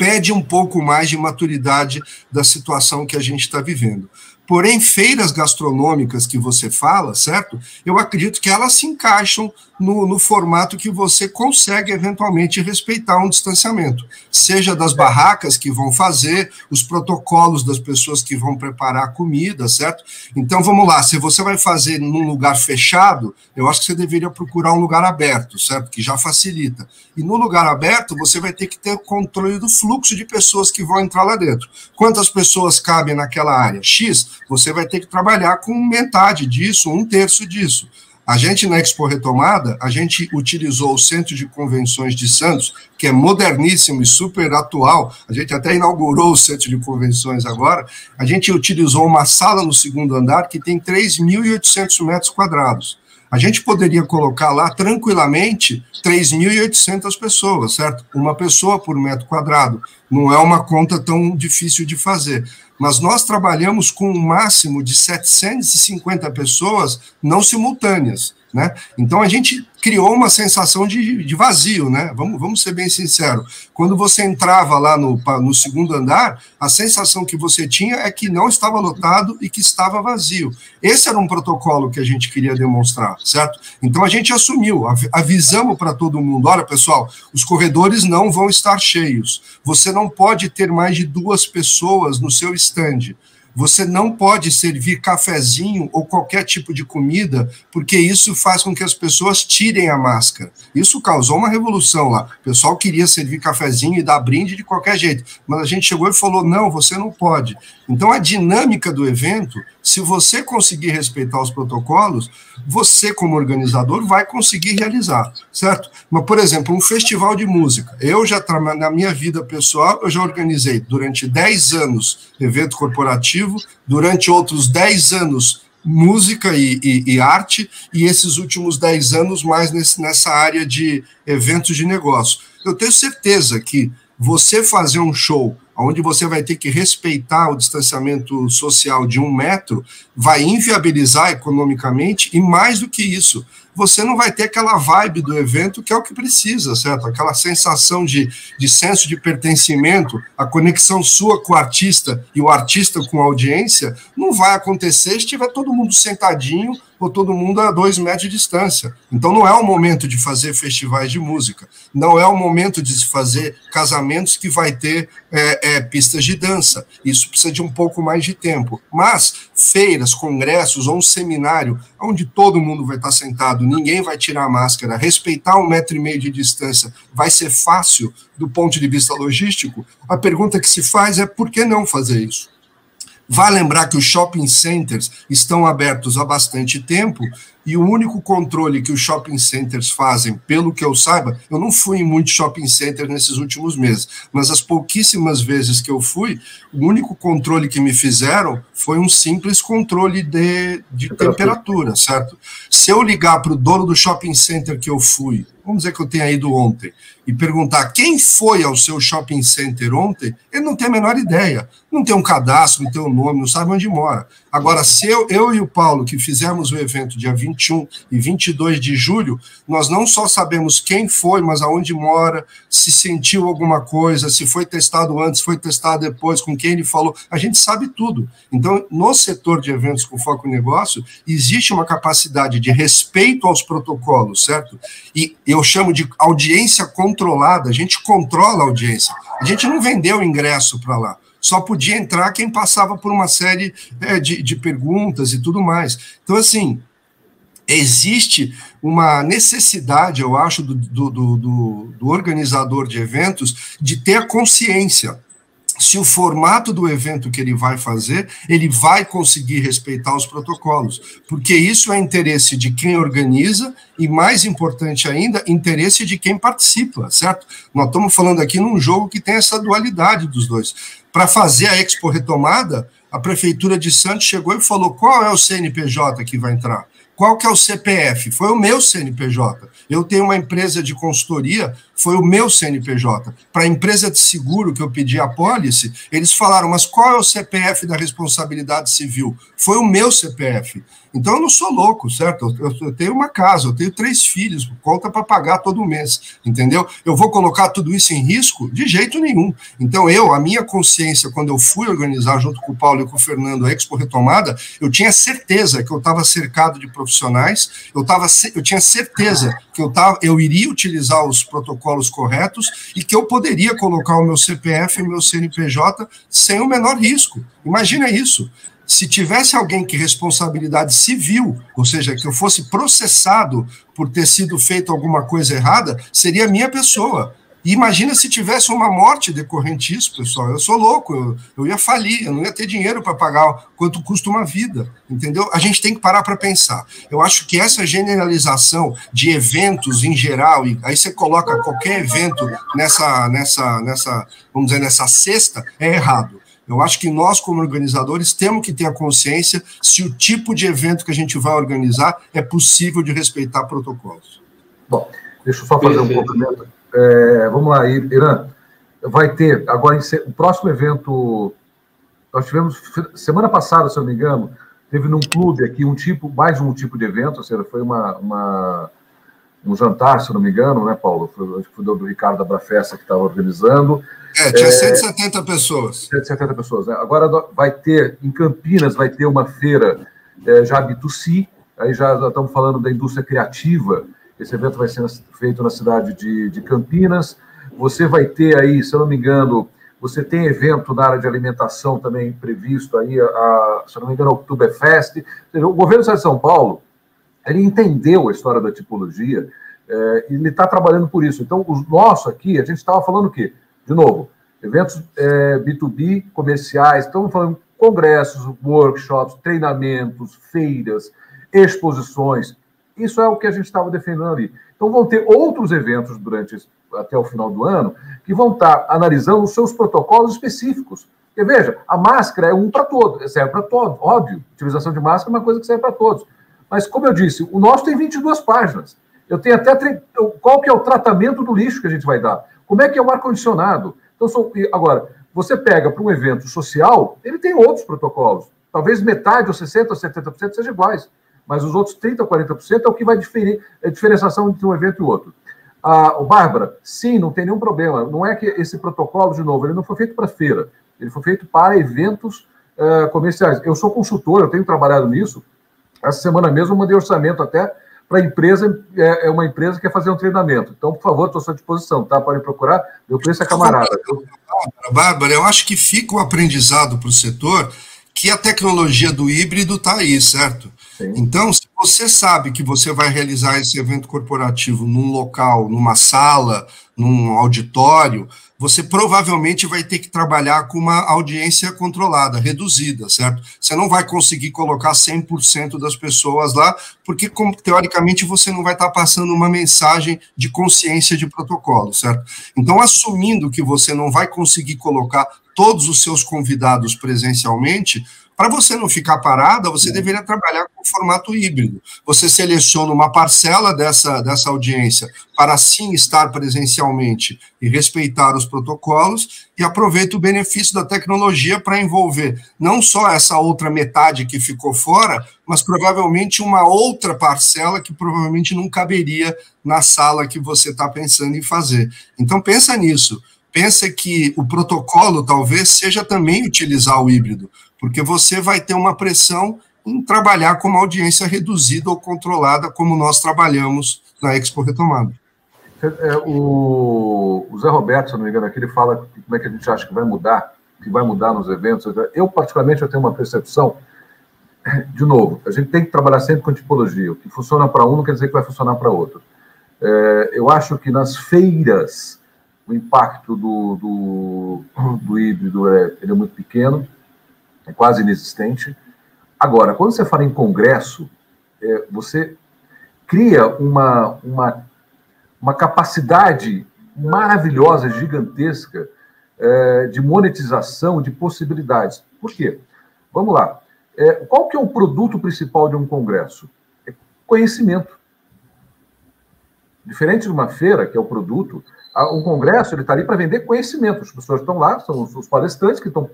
Speaker 4: pede um pouco mais de maturidade da situação que a gente está vivendo. Porém, feiras gastronômicas que você fala, certo? Eu acredito que elas se encaixam no, no, formato que você consegue eventualmente respeitar um distanciamento, seja das barracas que vão fazer, os protocolos das pessoas que vão preparar a comida, certo? Então vamos lá, se você vai fazer num lugar fechado, eu acho que você deveria procurar um lugar aberto, certo? Que já facilita. E no lugar aberto, você vai ter que ter controle do fluxo de pessoas que vão entrar lá dentro. Quantas pessoas cabem naquela área? X, você vai ter que trabalhar com metade disso, um terço disso. A gente, na Expo Retomada, a gente utilizou o Centro de Convenções de Santos, que é moderníssimo e super atual. A gente até inaugurou o Centro de Convenções agora. A gente utilizou uma sala no segundo andar que tem 3.800 metros quadrados. A gente poderia colocar lá tranquilamente 3.800 pessoas, certo? Uma pessoa por metro quadrado. Não é uma conta tão difícil de fazer. Mas nós trabalhamos com um máximo de 750 pessoas não simultâneas. Né? Então a gente criou uma sensação de, de vazio, né? Vamos, vamos ser bem sinceros. Quando você entrava lá no, no segundo andar, a sensação que você tinha é que não estava lotado e que estava vazio. Esse era um protocolo que a gente queria demonstrar, certo? Então a gente assumiu, avisamos para todo mundo: olha, pessoal, os corredores não vão estar cheios. Você não pode ter mais de duas pessoas no seu stand. Você não pode servir cafezinho ou qualquer tipo de comida, porque isso faz com que as pessoas tirem a máscara. Isso causou uma revolução lá. O pessoal queria servir cafezinho e dar brinde de qualquer jeito, mas a gente chegou e falou: não, você não pode. Então a dinâmica do evento, se você conseguir respeitar os protocolos, você, como organizador, vai conseguir realizar, certo? Mas, por exemplo, um festival de música. Eu já, na minha vida pessoal, eu já organizei durante 10 anos evento corporativo durante outros 10 anos música e, e, e, arte, e esses últimos 10 anos mais nesse, nessa área de eventos de negócio. Eu tenho certeza que você fazer um show onde você vai ter que respeitar o distanciamento social de um metro, vai inviabilizar economicamente, e mais do que isso, você não vai ter aquela vibe do evento que é o que precisa, certo? Aquela sensação de, de senso de pertencimento, a conexão sua com o artista e o artista com a audiência, não vai acontecer se estiver todo mundo sentadinho ou todo mundo a dois metros de distância. Então não é o momento de fazer festivais de música, não é o momento de se fazer casamentos que vai ter é, é, pistas de dança. Isso precisa de um pouco mais de tempo. Mas feiras, congressos ou um seminário onde todo mundo vai estar sentado, ninguém vai tirar a máscara, respeitar um metro e meio de distância, vai ser fácil do ponto de vista logístico. A pergunta que se faz é por que não fazer isso? Vale lembrar que os shopping centers estão abertos há bastante tempo e o único controle que os shopping centers fazem, pelo que eu saiba, eu não fui em muitos shopping centers nesses últimos meses, mas as pouquíssimas vezes que eu fui, o único controle que me fizeram foi um simples controle de, de temperatura. certo? Se eu ligar para o dono do shopping center que eu fui, vamos dizer que eu tenha ido ontem, e perguntar quem foi ao seu shopping center ontem, ele não tem a menor ideia. Não tem um cadastro, não tem um nome, não sabe onde mora. Agora, se eu, eu e o Paulo, que fizemos o evento dia 21 e 22 de julho, nós não só sabemos quem foi, mas aonde mora, se sentiu alguma coisa, se foi testado antes, foi testado depois, com quem ele falou, a gente sabe tudo. Então, no setor de eventos com foco em negócio, existe uma capacidade de respeito aos protocolos, certo? E eu chamo de audiência controlada, a gente controla a audiência. A gente não vendeu ingresso para lá só podia entrar quem passava por uma série é, de, de perguntas e tudo mais. Então, assim, existe uma necessidade, eu acho, do, do, do, do, organizador de eventos de ter a consciência se o formato do evento que ele vai fazer, ele vai conseguir respeitar os protocolos, porque isso é interesse de quem organiza e, mais importante ainda, interesse de quem participa, certo? Nós estamos falando aqui num jogo que tem essa dualidade dos dois. Para fazer a Expo retomada, a Prefeitura de Santos chegou e falou qual é o CNPJ que vai entrar. Qual que é o CPF? Foi o meu CNPJ. Eu tenho uma empresa de consultoria, foi o meu CNPJ. Para a empresa de seguro que eu pedi a pólice, eles falaram, mas qual é o CPF da responsabilidade civil? Foi o meu CPF. Então eu não sou louco, certo? Eu, eu tenho uma casa, eu tenho três filhos, conta para pagar todo mês, entendeu? Eu vou colocar tudo isso em risco? De jeito nenhum. Então eu, a minha consciência, quando eu fui organizar junto com o Paulo e com o Fernando a Expo Retomada, eu tinha certeza que eu estava cercado de profissionais, eu, tava, eu tinha certeza que eu, tava, eu iria utilizar os protocolos corretos e que eu poderia colocar o meu CPF e o meu CNPJ sem o menor risco. Imagina isso se tivesse alguém que responsabilidade civil, ou seja, que eu fosse processado por ter sido feito alguma coisa errada, seria minha pessoa. E imagina se tivesse uma morte decorrente disso, pessoal. Eu sou louco, eu, eu ia falir, eu não ia ter dinheiro para pagar quanto custa uma vida, entendeu? A gente tem que parar para pensar. Eu acho que essa generalização de eventos em geral, e aí você coloca qualquer evento nessa, nessa, nessa, vamos dizer, nessa cesta, é errado. Eu acho que nós, como organizadores, temos que ter a consciência se o tipo de evento que a gente vai organizar é possível de respeitar protocolos.
Speaker 3: Bom, deixa eu só fazer um complemento. É, vamos lá, Irã. Vai ter, agora, o próximo evento. Nós tivemos, semana passada, se eu não me engano, teve num clube aqui um tipo, mais um tipo de evento, ou seja, foi uma, uma um jantar, se não me engano, né, Paulo? Foi, foi do Ricardo da Brafesta que estava organizando.
Speaker 4: É, tinha é, 170 pessoas.
Speaker 3: 170 pessoas. Né? Agora vai ter, em Campinas, vai ter uma feira é, já B2C, aí já, estamos falando da indústria criativa. Esse evento vai ser feito na cidade de, de Campinas. Você vai ter aí, se eu não me engano, você tem evento na área de alimentação também previsto aí, a, se eu não me engano, o Oktoberfest. O governo de São Paulo, ele entendeu a história da tipologia é, e ele está trabalhando por isso. Então, o nosso aqui, a gente estava falando o quê? De novo, eventos é, B2B comerciais, estamos falando congressos, workshops, treinamentos, feiras, exposições. Isso é o que a gente estava defendendo ali. Então, vão ter outros eventos durante até o final do ano que vão estar analisando os seus protocolos específicos. Porque, veja, a máscara é um para todos, serve para todos. Óbvio, utilização de máscara é uma coisa que serve para todos. Mas, como eu disse, o nosso tem 22 páginas. Eu tenho até. Qual que é o tratamento do lixo que a gente vai dar? Como é que é o ar-condicionado? Então, são, agora, você pega para um evento social, ele tem outros protocolos. Talvez metade, ou 60% ou 70% sejam iguais. Mas os outros 30% ou 40% é o que vai diferir é a diferenciação entre um evento e outro. Ah, o Bárbara, sim, não tem nenhum problema. Não é que esse protocolo, de novo, ele não foi feito para feira, ele foi feito para eventos uh, comerciais. Eu sou consultor, eu tenho trabalhado nisso. Essa semana mesmo eu mandei orçamento até para empresa, é, é, uma empresa que quer fazer um treinamento. Então, por favor, estou à sua disposição, tá? Podem procurar, meu preço é camarada.
Speaker 4: Bárbara, eu acho que fica um aprendizado para o setor que a tecnologia do híbrido está aí, certo? Sim. Então, se você sabe que você vai realizar esse evento corporativo num local, numa sala, num auditório, você provavelmente vai ter que trabalhar com uma audiência controlada, reduzida, certo? Você não vai conseguir colocar 100% das pessoas lá, porque, teoricamente, você não vai estar passando uma mensagem de consciência de protocolo, certo? Então, assumindo que você não vai conseguir colocar todos os seus convidados presencialmente, para você não ficar parada, você deveria trabalhar com formato híbrido. Você seleciona uma parcela dessa, dessa audiência para sim estar presencialmente e respeitar os protocolos e aproveita o benefício da tecnologia para envolver não só essa outra metade que ficou fora, mas provavelmente uma outra parcela que provavelmente não caberia na sala que você está pensando em fazer. Então pensa nisso. Pensa que o protocolo talvez seja também utilizar o híbrido porque você vai ter uma pressão em trabalhar com uma audiência reduzida ou controlada, como nós trabalhamos na Expo Retomada.
Speaker 3: É, o, o, Zé Roberto, se não me engano, aqui ele fala como é que a gente acha que vai mudar, que vai mudar nos eventos. Eu, particularmente, eu tenho uma percepção, de novo, a gente tem que trabalhar sempre com tipologia. O que funciona para um não quer dizer que vai funcionar para outro. É, eu acho que nas feiras, o impacto do, do, do híbrido é, ele é muito pequeno, é quase inexistente. Agora, quando você fala em congresso, é, você cria uma, uma, uma capacidade maravilhosa, gigantesca, é, de monetização, de possibilidades. Por quê? Vamos lá. É, qual que é o produto principal de um congresso? É conhecimento. Diferente de uma feira, que é o produto, um congresso está ali para vender conhecimento. As pessoas estão lá, são os palestrantes que estão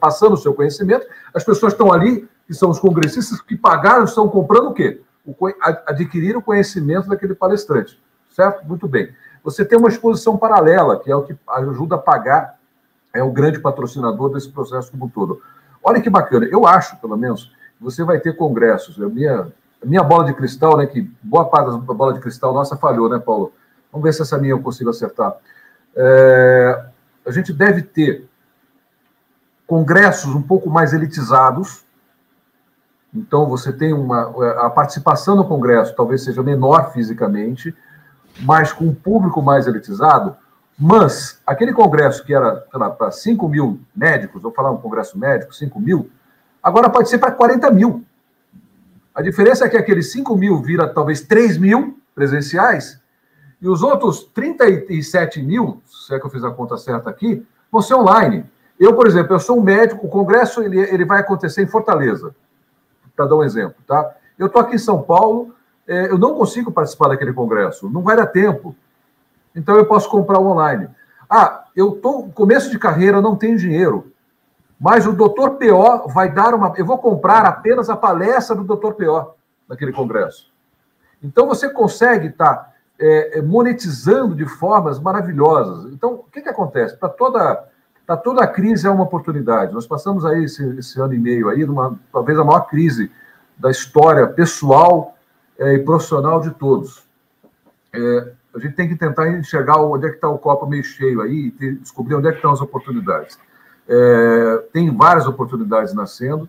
Speaker 3: passando o seu conhecimento. As pessoas estão ali, que são os congressistas que pagaram, estão comprando o quê? O, adquirir o conhecimento daquele palestrante. Certo? Muito bem. Você tem uma exposição paralela, que é o que ajuda a pagar, é o grande patrocinador desse processo como um todo. Olha que bacana. Eu acho, pelo menos, você vai ter congressos. A minha, minha bola de cristal, né, que boa parte da bola de cristal nossa falhou, né, Paulo? Vamos ver se essa minha eu consigo acertar. É, a gente deve ter congressos um pouco mais elitizados. Então, você tem uma. A participação no congresso talvez seja menor fisicamente, mas com um público mais elitizado. Mas aquele congresso que era para 5 mil médicos, vou falar um congresso médico, 5 mil, agora pode ser para 40 mil. A diferença é que aqueles 5 mil vira talvez 3 mil presenciais e os outros 37 mil, se é que eu fiz a conta certa aqui, vão ser online. Eu, por exemplo, eu sou um médico, o congresso ele, ele vai acontecer em Fortaleza, para dar um exemplo, tá? Eu estou aqui em São Paulo, é, eu não consigo participar daquele congresso, não vai dar tempo. Então eu posso comprar online. Ah, eu estou começo de carreira, não tenho dinheiro, mas o doutor PO vai dar uma. Eu vou comprar apenas a palestra do doutor PO naquele congresso. Então você consegue estar. Tá, é, é, monetizando de formas maravilhosas. Então, o que, que acontece? Para toda, para toda crise é uma oportunidade. Nós passamos aí esse, esse ano e meio aí, numa, talvez a maior crise da história pessoal é, e profissional de todos. É, a gente tem que tentar enxergar onde é que está o copo meio cheio aí, e descobrir onde é que estão as oportunidades. É, tem várias oportunidades nascendo.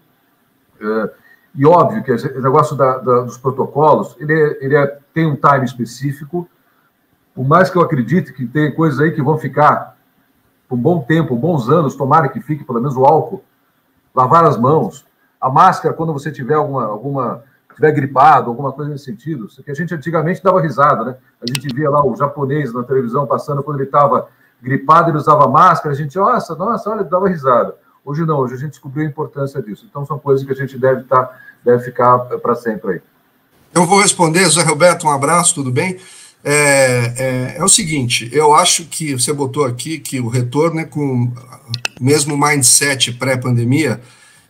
Speaker 3: É, e óbvio que o negócio da, da, dos protocolos, ele, é, ele é, tem um time específico, por mais que eu acredite que tem coisas aí que vão ficar por um bom tempo, bons anos, tomara que fique pelo menos o álcool, lavar as mãos, a máscara quando você tiver alguma, alguma tiver gripado, alguma coisa nesse sentido, que a gente antigamente dava risada, né? A gente via lá o japonês na televisão passando quando ele estava gripado, ele usava máscara, a gente, nossa, nossa, olha, dava risada. Hoje não, hoje a gente descobriu a importância disso. Então são coisas que a gente deve tá, deve ficar para sempre aí.
Speaker 4: Eu vou responder, Zé Roberto, um abraço, tudo bem? É, é, é, o seguinte, eu acho que você botou aqui que o retorno é com mesmo mindset pré-pandemia.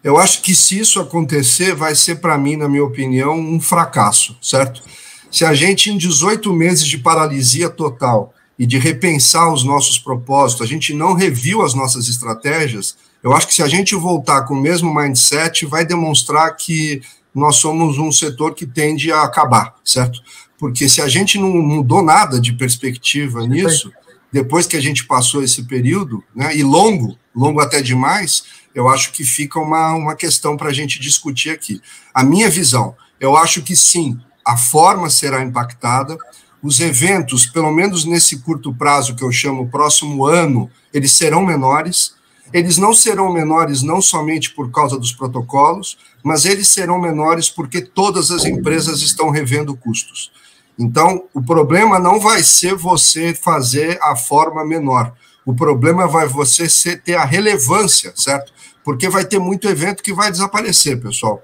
Speaker 4: Eu acho que se isso acontecer, vai ser para mim, na minha opinião, um fracasso, certo? Se a gente, em 18 meses de paralisia total e de repensar os nossos propósitos, a gente não reviu as nossas estratégias, eu acho que se a gente voltar com o mesmo mindset, vai demonstrar que nós somos um setor que tende a acabar, certo? Porque se a gente não mudou nada de perspectiva nisso, depois que a gente passou esse período, né, e longo, longo até demais, eu acho que fica uma, uma questão para a gente discutir aqui. A minha visão, eu acho que sim, a forma será impactada, os eventos, pelo menos nesse curto prazo que eu chamo próximo ano, eles serão menores. Eles não serão menores não somente por causa dos protocolos, mas eles serão menores porque todas as empresas estão revendo custos. Então, o problema não vai ser você fazer a forma menor. O problema vai você ser, ter a relevância, certo? Porque vai ter muito evento que vai desaparecer, pessoal.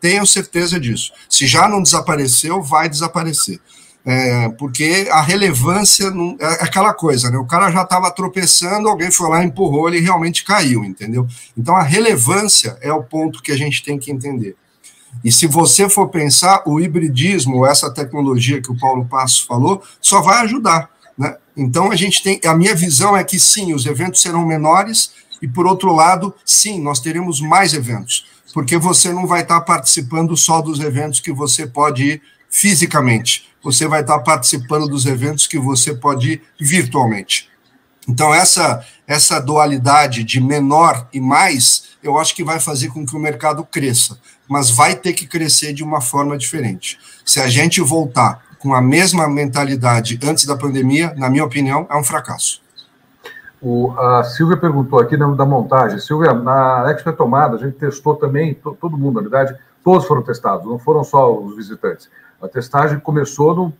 Speaker 4: Tenham certeza disso. Se já não desapareceu, vai desaparecer. É, porque a relevância não, é aquela coisa, né? O cara já estava tropeçando, alguém foi lá, empurrou, ele realmente caiu, entendeu? Então a relevância é o ponto que a gente tem que entender. E se você for pensar, o hibridismo, essa tecnologia que o Paulo Passos falou, só vai ajudar. Né? Então a gente tem. A minha visão é que sim, os eventos serão menores, e por outro lado, sim, nós teremos mais eventos, porque você não vai estar participando só dos eventos que você pode ir fisicamente, você vai estar participando dos eventos que você pode ir virtualmente. Então, essa, essa dualidade de menor e mais, eu acho que vai fazer com que o mercado cresça mas vai ter que crescer de uma forma diferente. Se a gente voltar com a mesma mentalidade antes da pandemia, na minha opinião, é um fracasso.
Speaker 3: O, a Silvia perguntou aqui da, da montagem. Silvia, na Expo Tomada, a gente testou também, to, todo mundo, na verdade, todos foram testados, não foram só os visitantes. A testagem começou no,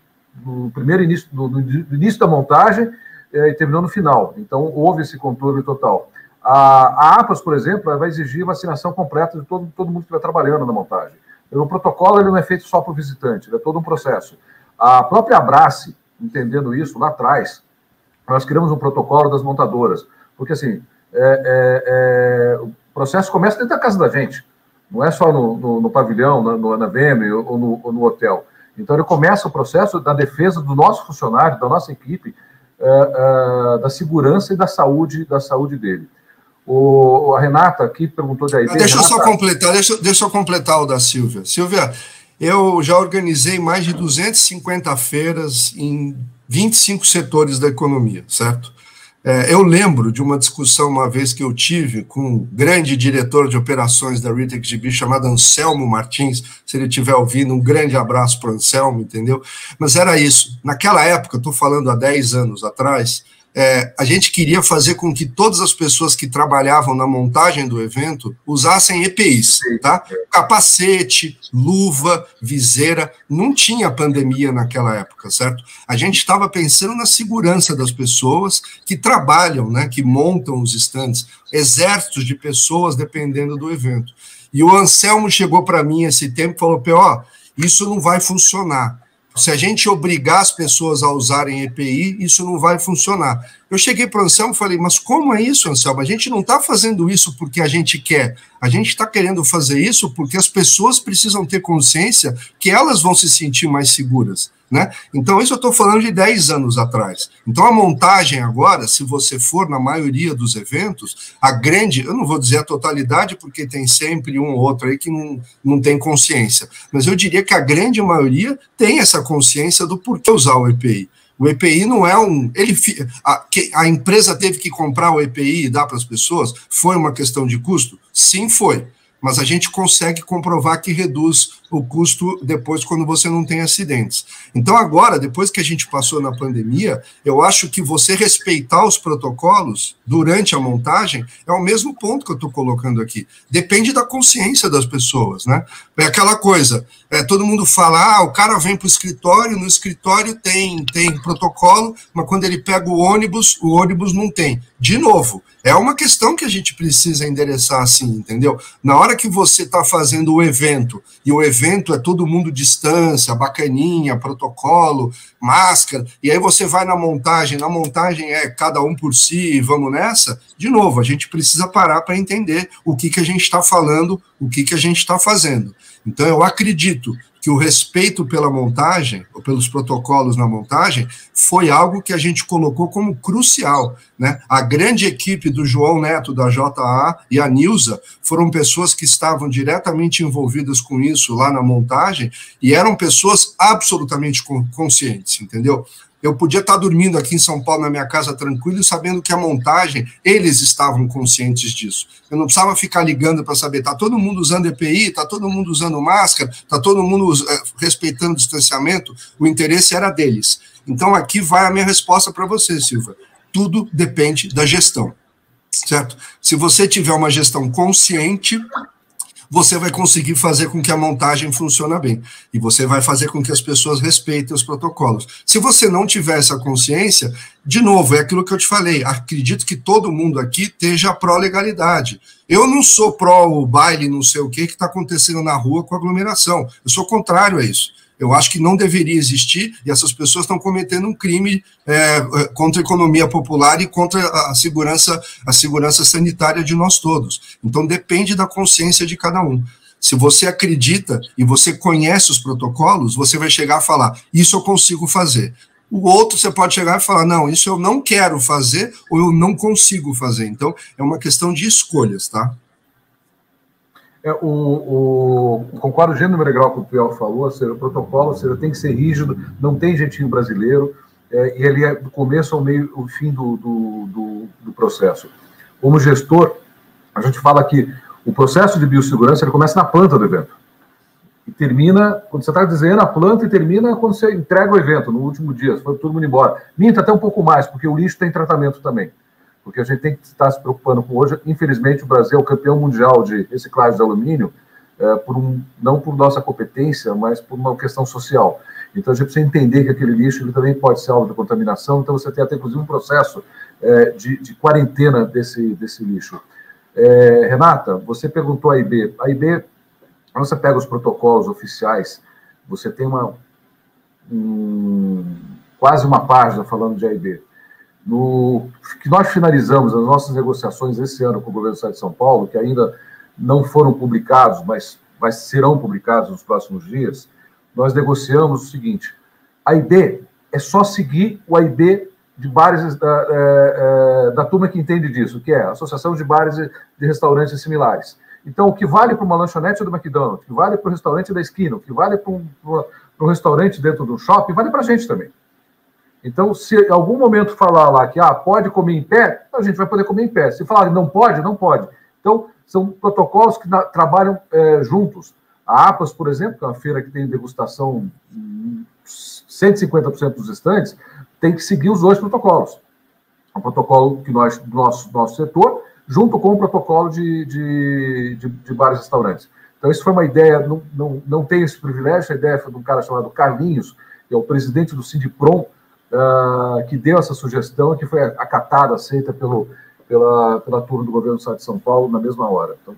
Speaker 3: no primeiro início, no, no, início da montagem eh, e terminou no final. Então, houve esse controle total. A, a APAS, por exemplo, vai exigir vacinação completa de todo, todo mundo que estiver trabalhando na montagem. O protocolo ele não é feito só para o visitante, é todo um processo. A própria Abrace, entendendo isso lá atrás, nós criamos um protocolo das montadoras, porque assim, é, é, é, o processo começa dentro da casa da gente, não é só no, no, no pavilhão, na, no, na VM ou no, ou no, hotel. Então ele começa o processo da defesa do nosso funcionário, da nossa equipe, é, é, da segurança e da saúde, da saúde dele. O, a Renata aqui perguntou de
Speaker 4: aí. Deixa
Speaker 3: eu
Speaker 4: só completar, deixa, deixa eu completar o da Silvia. Silvia, eu já organizei mais de 250 feiras em 25 setores da economia, certo? É, eu lembro de uma discussão uma vez que eu tive com um grande diretor de operações da Rita Exhibition chamado Anselmo Martins. Se ele estiver ouvindo, um grande abraço para o Anselmo, entendeu? Mas era isso. Naquela época, estou falando há 10 anos atrás, é, a gente queria fazer com que todas as pessoas que trabalhavam na montagem do evento usassem EPIs, tá? Capacete, luva, viseira, não tinha pandemia naquela época, certo? A gente estava pensando na segurança das pessoas que trabalham, né, que montam os estandes, exércitos de pessoas dependendo do evento. E o Anselmo chegou para mim esse tempo e falou: P.O., isso não vai funcionar se a gente obrigar as pessoas a usarem EPI, isso não vai funcionar. Eu cheguei para o Anselmo e falei, mas como é isso, Anselmo? A gente não está fazendo isso porque a gente quer. A gente está querendo fazer isso porque as pessoas precisam ter consciência que elas vão se sentir mais seguras. Né? Então, isso eu estou falando de 10 anos atrás. Então, a montagem agora, se você for na maioria dos eventos, a grande, eu não vou dizer a totalidade, porque tem sempre um ou outro aí que não, não tem consciência, mas eu diria que a grande maioria tem essa consciência do porquê usar o EPI. O EPI não é um. Ele, a, a empresa teve que comprar o EPI e dar para as pessoas? Foi uma questão de custo? Sim, foi mas a gente consegue comprovar que reduz o custo depois quando você não tem acidentes. Então, agora, depois que a gente passou na pandemia, eu acho que você respeitar os protocolos durante a montagem é o mesmo ponto que eu estou colocando aqui. Depende da consciência das pessoas, né? É aquela coisa, é, todo mundo fala, ah, o cara vem para o escritório, no escritório tem, tem protocolo, mas quando ele pega o ônibus, o ônibus não tem. De novo, é uma questão que a gente precisa endereçar assim, entendeu? Na hora que você está fazendo o evento, e o evento é todo mundo distância, bacaninha, protocolo, máscara, e aí você vai na montagem, na montagem é cada um por si, vamos nessa, de novo, a gente precisa parar para entender o que, que a gente está falando, o que, que a gente está fazendo. Então, eu acredito que o respeito pela montagem, ou pelos protocolos na montagem, foi algo que a gente colocou como crucial. Né? A grande equipe do João Neto, da JA, e a Nilza foram pessoas que estavam diretamente envolvidas com isso lá na montagem, e eram pessoas absolutamente conscientes, entendeu? Eu podia estar dormindo aqui em São Paulo, na minha casa, tranquilo, sabendo que a montagem, eles estavam conscientes disso. Eu não precisava ficar ligando para saber, está todo mundo usando EPI, está todo mundo usando máscara, está todo mundo é, respeitando o distanciamento, o interesse era deles. Então, aqui vai a minha resposta para você, Silva. Tudo depende da gestão, certo? Se você tiver uma gestão consciente, você vai conseguir fazer com que a montagem funcione bem. E você vai fazer com que as pessoas respeitem os protocolos. Se você não tiver essa consciência, de novo, é aquilo que eu te falei. Acredito que todo mundo aqui esteja pró-legalidade. Eu não sou pró o baile, não sei o que, que está acontecendo na rua com aglomeração. Eu sou contrário a isso. Eu acho que não deveria existir e essas pessoas estão cometendo um crime é, é, contra a economia popular e contra a segurança, a segurança sanitária de nós todos. Então depende da consciência de cada um. Se você acredita e você conhece os protocolos, você vai chegar a falar: isso eu consigo fazer. O outro você pode chegar e falar: não, isso eu não quero fazer ou eu não consigo fazer. Então é uma questão de escolhas, tá?
Speaker 3: É, o, o, concordo gênero integral com o Piel falou, ou seja, o protocolo ou seja, tem que ser rígido, não tem jeitinho brasileiro, é, e ele é do começo ao meio, o fim do, do, do, do, processo. Como gestor, a gente fala que o processo de biossegurança ele começa na planta do evento. E termina, quando você está desenhando a planta, e termina quando você entrega o evento, no último dia, foi todo mundo embora. Minta até um pouco mais, porque o lixo tem tratamento também porque a gente tem que estar se preocupando com hoje. Infelizmente, o Brasil é o campeão mundial de reciclagem de alumínio, é, por um, não por nossa competência, mas por uma questão social. Então, a gente precisa entender que aquele lixo ele também pode ser alvo de contaminação, então você tem até, inclusive, um processo é, de, de, quarentena desse, desse lixo. É, Renata, você perguntou a IB. A IB, quando você pega os protocolos oficiais, você tem uma, um, quase uma página falando de AIB. No, que nós finalizamos as nossas negociações esse ano com o governo do Estado de São Paulo, que ainda não foram publicados, mas, mas serão publicados nos próximos dias, nós negociamos o seguinte: a IB é só seguir o AIB de bares da, é, é, da turma que entende disso, que é a Associação de Bares de Restaurantes Similares. Então, o que vale para uma lanchonete do McDonald's, o que vale para o restaurante da esquina, o que vale para um, um restaurante dentro do shopping, vale para a gente também. Então, se em algum momento falar lá que ah, pode comer em pé, a gente vai poder comer em pé. Se falar que não pode, não pode. Então, são protocolos que na, trabalham é, juntos. A APAS, por exemplo, que é uma feira que tem degustação em 150% dos estantes, tem que seguir os dois protocolos. O protocolo que nós, do nosso, nosso setor, junto com o protocolo de, de, de, de bares e restaurantes. Então, isso foi uma ideia, não, não, não tem esse privilégio, a ideia foi de um cara chamado Carlinhos, que é o presidente do Sindiprom, uh, que deu essa sugestão, que foi acatada, aceita pelo, pela, pela turma do governo do Estado de São Paulo na mesma hora. Então,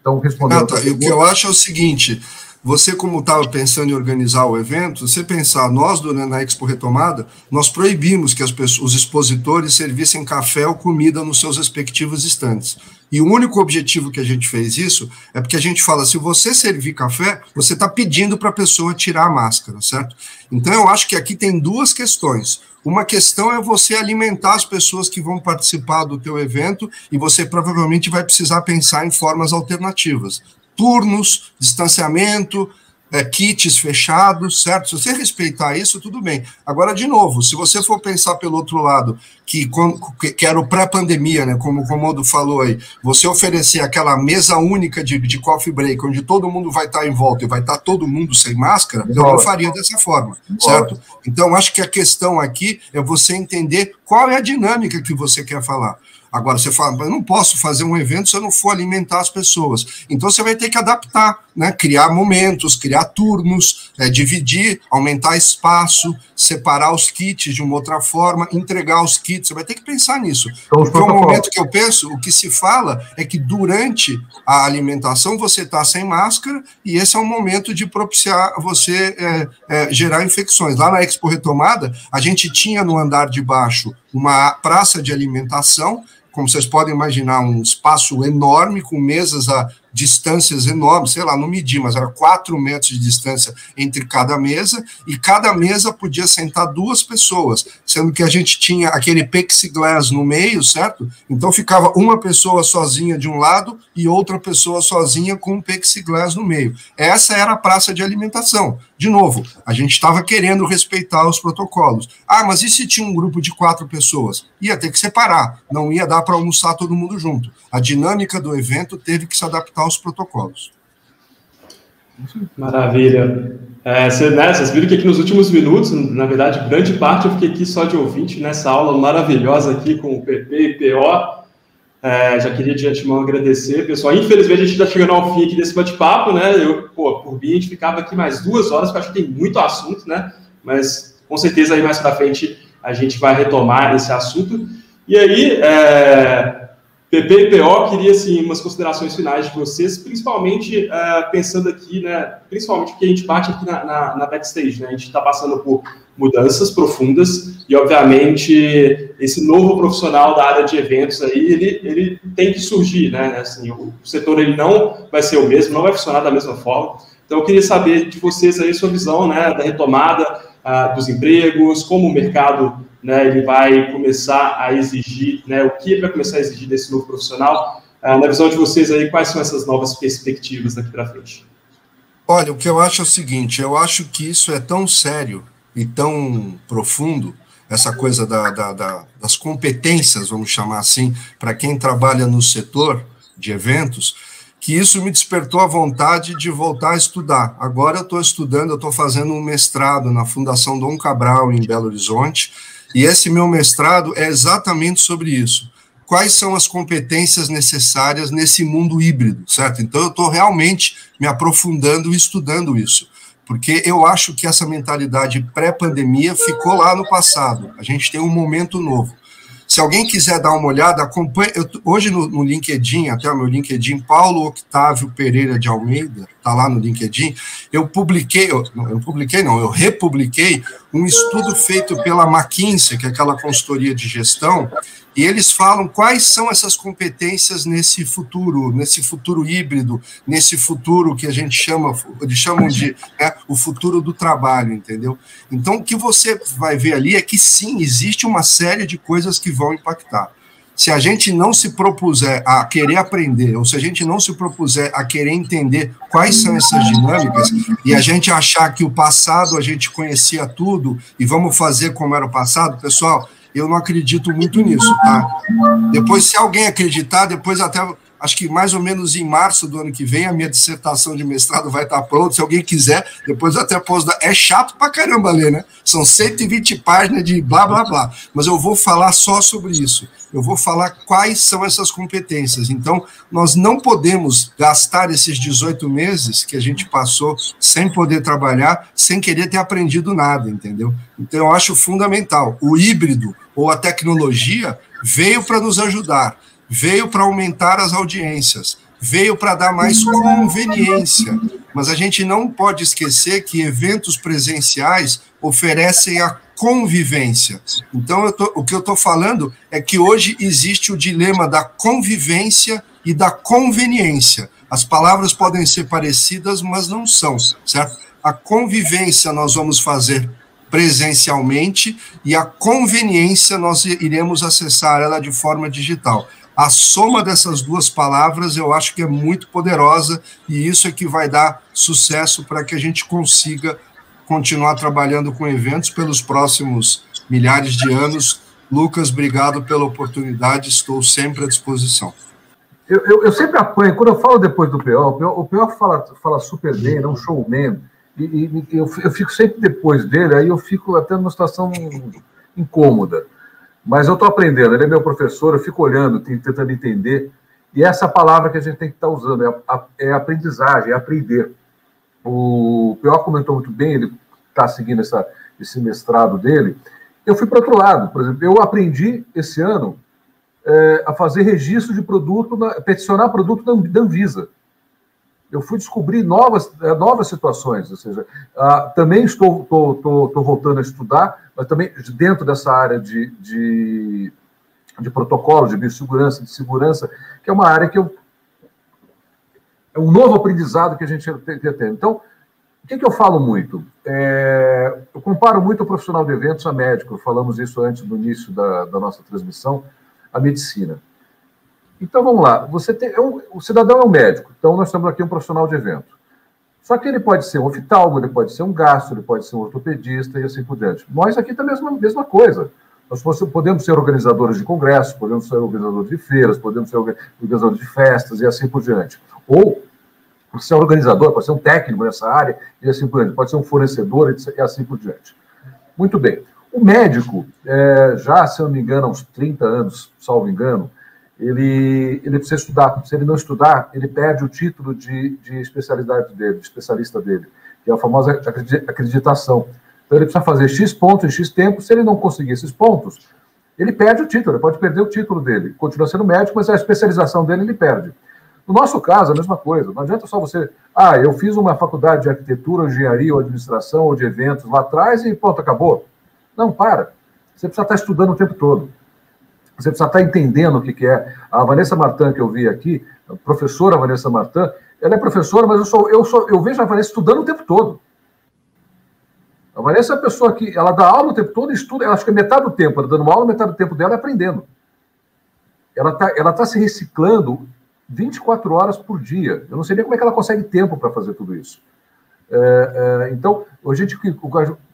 Speaker 3: então respondendo.
Speaker 4: O que eu acho é o seguinte: você, como estava pensando em organizar o evento, você pensar, nós, na Expo Retomada, nós proibimos que as pessoas, os expositores servissem café ou comida nos seus respectivos estantes. E o único objetivo que a gente fez isso é porque a gente fala: se você servir café, você está pedindo para a pessoa tirar a máscara, certo? Então eu acho que aqui tem duas questões. Uma questão é você alimentar as pessoas que vão participar do teu evento e você provavelmente vai precisar pensar em formas alternativas turnos, distanciamento, é, kits fechados, certo? Se você respeitar isso, tudo bem. Agora, de novo, se você for pensar pelo outro lado, que, que era o pré-pandemia, né, como o Comodo falou aí, você oferecer aquela mesa única de, de coffee break, onde todo mundo vai estar em volta e vai estar todo mundo sem máscara, eu não faria dessa forma, certo? Então, acho que a questão aqui é você entender qual é a dinâmica que você quer falar. Agora, você fala, eu não posso fazer um evento se eu não for alimentar as pessoas. Então, você vai ter que adaptar, né? criar momentos, criar turnos, é, dividir, aumentar espaço, separar os kits de uma outra forma, entregar os kits. Você vai ter que pensar nisso. Então, Porque o momento que eu penso, o que se fala é que durante a alimentação você está sem máscara e esse é um momento de propiciar você é, é, gerar infecções. Lá na Expo Retomada, a gente tinha no andar de baixo uma praça de alimentação como vocês podem imaginar, um espaço enorme com mesas a distâncias enormes, sei lá, não medi, mas era quatro metros de distância entre cada mesa, e cada mesa podia sentar duas pessoas, sendo que a gente tinha aquele plexiglass no meio, certo? Então ficava uma pessoa sozinha de um lado e outra pessoa sozinha com um plexiglass no meio. Essa era a praça de alimentação. De novo, a gente estava querendo respeitar os protocolos. Ah, mas e se tinha um grupo de quatro pessoas? Ia ter que separar, não ia dar para almoçar todo mundo junto. A dinâmica do evento teve que se adaptar aos protocolos.
Speaker 2: Maravilha. É, cê, né, vocês viram que aqui nos últimos minutos, na verdade, grande parte eu fiquei aqui só de ouvinte nessa aula maravilhosa aqui com o PP e PO. É, já queria de antemão agradecer, pessoal. Infelizmente, a gente está chegando ao fim aqui desse bate-papo, né? Eu, pô, por mim, a gente ficava aqui mais duas horas, porque acho que tem muito assunto, né? Mas com certeza aí mais para frente a gente vai retomar esse assunto. E aí, é, PP e PO, queria assim, umas considerações finais de vocês, principalmente uh, pensando aqui, né, principalmente porque a gente bate aqui na, na, na backstage, né, a gente está passando por mudanças profundas e, obviamente, esse novo profissional da área de eventos aí, ele, ele tem que surgir, né, assim, o setor ele não vai ser o mesmo, não vai funcionar da mesma forma, então eu queria saber de vocês aí sua visão, né, da retomada uh, dos empregos, como o mercado né, ele vai começar a exigir, né, o que ele vai começar a exigir desse novo profissional. Ah, na visão de vocês aí, quais são essas novas perspectivas daqui para frente?
Speaker 4: Olha, o que eu acho é o seguinte, eu acho que isso é tão sério e tão profundo, essa coisa da, da, da, das competências, vamos chamar assim, para quem trabalha no setor de eventos, que isso me despertou a vontade de voltar a estudar. Agora eu estou estudando, eu estou fazendo um mestrado na Fundação Dom Cabral, em Belo Horizonte, e esse meu mestrado é exatamente sobre isso. Quais são as competências necessárias nesse mundo híbrido, certo? Então, eu estou realmente me aprofundando e estudando isso, porque eu acho que essa mentalidade pré-pandemia ficou lá no passado. A gente tem um momento novo. Se alguém quiser dar uma olhada, acompanhe. Eu, hoje no, no, LinkedIn, até o meu LinkedIn, Paulo Octávio Pereira de Almeida, está lá no LinkedIn. Eu publiquei, eu, eu publiquei, não, eu republiquei um estudo feito pela McKinsey, que é aquela consultoria de gestão, e eles falam quais são essas competências nesse futuro, nesse futuro híbrido, nesse futuro que a gente chama, eles chamam de né, o futuro do trabalho, entendeu? Então, o que você vai ver ali é que sim, existe uma série de coisas que vão impactar. Se a gente não se propuser a querer aprender, ou se a gente não se propuser a querer entender quais são essas dinâmicas, e a gente achar que o passado a gente conhecia tudo e vamos fazer como era o passado, pessoal, eu não acredito muito nisso, tá? Depois, se alguém acreditar, depois até acho que mais ou menos em março do ano que vem, a minha dissertação de mestrado vai estar pronta. Se alguém quiser, depois até posso dar. É chato pra caramba ler, né? São 120 páginas de blá, blá, blá. Mas eu vou falar só sobre isso. Eu vou falar quais são essas competências. Então, nós não podemos gastar esses 18 meses que a gente passou sem poder trabalhar, sem querer ter aprendido nada, entendeu? Então, eu acho fundamental. O híbrido ou a tecnologia veio para nos ajudar veio para aumentar as audiências, veio para dar mais conveniência. Mas a gente não pode esquecer que eventos presenciais oferecem a convivência. Então, tô, o que eu estou falando é que hoje existe o dilema da convivência e da conveniência. As palavras podem ser parecidas, mas não são, certo? A convivência nós vamos fazer presencialmente e a conveniência nós iremos acessar ela de forma digital. A soma dessas duas palavras eu acho que é muito poderosa e isso é que vai dar sucesso para que a gente consiga continuar trabalhando com eventos pelos próximos milhares de anos. Lucas, obrigado pela oportunidade, estou sempre à disposição.
Speaker 3: Eu, eu, eu sempre apanho, quando eu falo depois do PO, o PO, fala, fala super bem, é um showman, e, e eu, eu fico sempre depois dele, aí eu fico até numa situação incômoda. Mas eu estou aprendendo, ele é meu professor, eu fico olhando, tentando entender. E essa palavra que a gente tem que estar tá usando é, é aprendizagem, é aprender. O P.O. comentou muito bem, ele está seguindo essa, esse mestrado dele. Eu fui para outro lado, por exemplo, eu aprendi esse ano é, a fazer registro de produto, na, peticionar produto da, Anvisa eu fui descobrir novas, eh, novas situações, ou seja, uh, também estou, estou, voltando a estudar, mas também dentro dessa área de, de, de protocolo, de biossegurança, de segurança, que é uma área que eu é um novo aprendizado que a gente tem. Então, o que, que, eu falo muito? É, eu comparo muito o profissional de eventos a médico, falamos isso antes do início da, da nossa transmissão, a medicina. Então vamos lá, você tem, é um, o cidadão é um médico, então nós temos aqui um profissional de evento. Só que ele pode ser um oftalmo, ele pode ser um gastro, ele pode ser um ortopedista e assim por diante. Nós aqui também é a mesma, mesma coisa. Nós podemos ser organizadores de congressos, podemos ser organizadores de feiras, podemos ser organizadores de festas e assim por diante. Ou pode ser um organizador, pode ser um técnico nessa área e assim por diante, pode ser um fornecedor e assim por diante. Muito bem. O médico, é, já, se eu não me engano, há uns 30 anos, salvo engano, ele, ele precisa estudar. Se ele não estudar, ele perde o título de, de especialidade dele, de especialista dele, que é a famosa acreditação. Então, ele precisa fazer X pontos em X tempo. Se ele não conseguir esses pontos, ele perde o título, ele pode perder o título dele. Continua sendo médico, mas a especialização dele ele perde. No nosso caso, a mesma coisa. Não adianta só você. Ah, eu fiz uma faculdade de arquitetura, engenharia ou administração ou de eventos lá atrás e pronto, acabou. Não, para. Você precisa estar estudando o tempo todo. Você precisa estar entendendo o que, que é. A Vanessa Martin, que eu vi aqui, a professora Vanessa Martin, ela é professora, mas eu, sou, eu, sou, eu vejo a Vanessa estudando o tempo todo. A Vanessa é a pessoa que ela dá aula o tempo todo e estuda, acho que é metade do tempo, ela dando uma aula, metade do tempo dela é aprendendo. Ela está ela tá se reciclando 24 horas por dia. Eu não sei nem como é que ela consegue tempo para fazer tudo isso. É, é, então, a gente,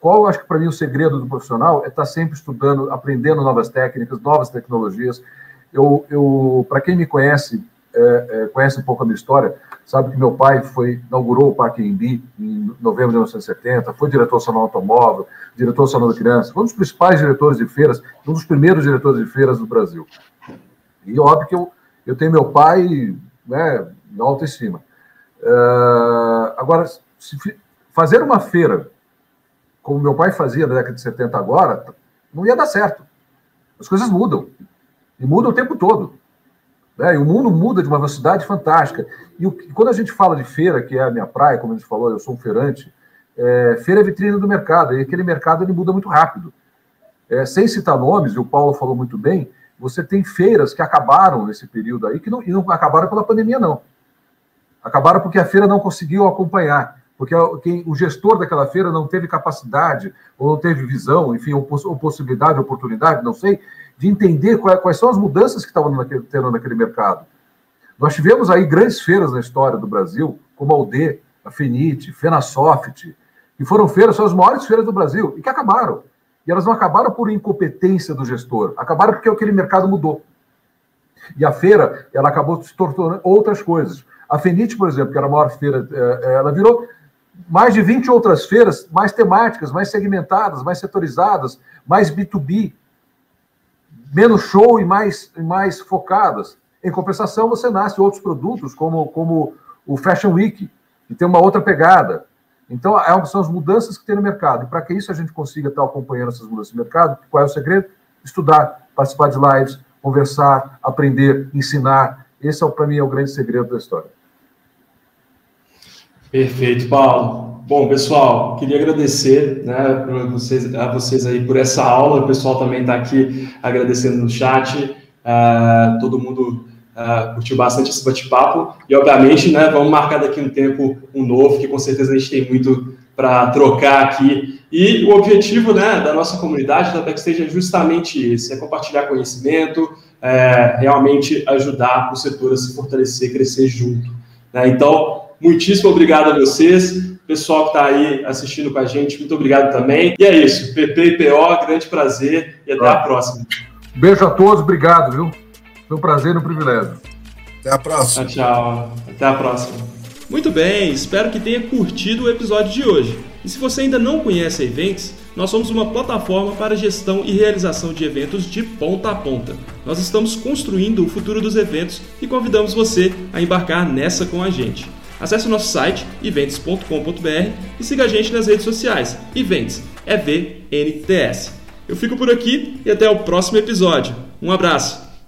Speaker 3: qual eu acho que para mim o segredo do profissional é estar tá sempre estudando, aprendendo novas técnicas, novas tecnologias. Eu, eu para quem me conhece, é, é, conhece um pouco a minha história, sabe que meu pai foi inaugurou o Parque Embi em novembro de 1970, foi diretor Salão Automóvel, diretor Salão da Criança, um dos principais diretores de feiras, um dos primeiros diretores de feiras do Brasil. E óbvio que eu, eu tenho meu pai né, em autoestima. Uh, agora, fazer uma feira, como meu pai fazia na década de 70 agora, não ia dar certo. As coisas mudam. E mudam o tempo todo. Né? E o mundo muda de uma velocidade fantástica. E, o, e, quando a gente fala de feira, que é a minha praia, como a gente falou, eu sou um feirante, é, feira é vitrine do mercado. E aquele mercado ele muda muito rápido. É, sem citar nomes, e o Paulo falou muito bem, você tem feiras que acabaram nesse período aí, que não, e não acabaram pela pandemia, não. Acabaram porque a feira não conseguiu acompanhar porque quem, o gestor daquela feira não teve capacidade, ou não teve visão, enfim, ou, ou possibilidade, oportunidade, não sei, de entender quais, quais são as mudanças que estavam naquele, tendo naquele mercado. Nós tivemos aí grandes feiras na história do Brasil, como a UD, a FENIT, FENASOFT, que foram feiras, são as maiores feiras do Brasil, e que acabaram. E elas não acabaram por incompetência do gestor, acabaram porque aquele mercado mudou. E a feira, ela acabou se tornando outras coisas. A FENIT, por exemplo, que era a maior feira, eh, eh, ela virou mais de 20 outras feiras, mais temáticas, mais segmentadas, mais setorizadas, mais B2B, menos show e mais, mais focadas. Em compensação, você nasce outros produtos, como, como o Fashion Week, que tem uma outra pegada. Então, é são as mudanças que tem no mercado. E para que isso a gente consiga estar acompanhando essas mudanças no mercado, qual é o segredo? Estudar, participar de lives, conversar, aprender, ensinar. Esse, é, para mim, é o grande segredo da história.
Speaker 2: Perfeito, Paulo. Bom, pessoal, queria agradecer né, vocês, a vocês aí por essa aula. O pessoal também está aqui agradecendo no chat. Uh, todo mundo uh, curtiu bastante esse bate-papo. E, obviamente, né, vamos marcar daqui um tempo um novo, que com certeza a gente tem muito para trocar aqui. E o objetivo né, da nossa comunidade da Backstage é justamente esse: é compartilhar conhecimento, é, realmente ajudar o setor a se fortalecer, crescer junto. Né? Então, Muitíssimo obrigado a vocês, pessoal que está aí assistindo com a gente, muito obrigado também. E é isso, PP e PO, grande prazer e até ah. a próxima.
Speaker 3: Beijo a todos, obrigado, viu? Foi um prazer e um privilégio.
Speaker 4: Até a próxima.
Speaker 2: Tchau, tchau. Até a próxima. Muito bem, espero que tenha curtido o episódio de hoje. E se você ainda não conhece a Events, nós somos uma plataforma para gestão e realização de eventos de ponta a ponta. Nós estamos construindo o futuro dos eventos e convidamos você a embarcar nessa com a gente. Acesse o nosso site events.com.br e siga a gente nas redes sociais. Events, é V-N-T-S. Eu fico por aqui e até o próximo episódio. Um abraço!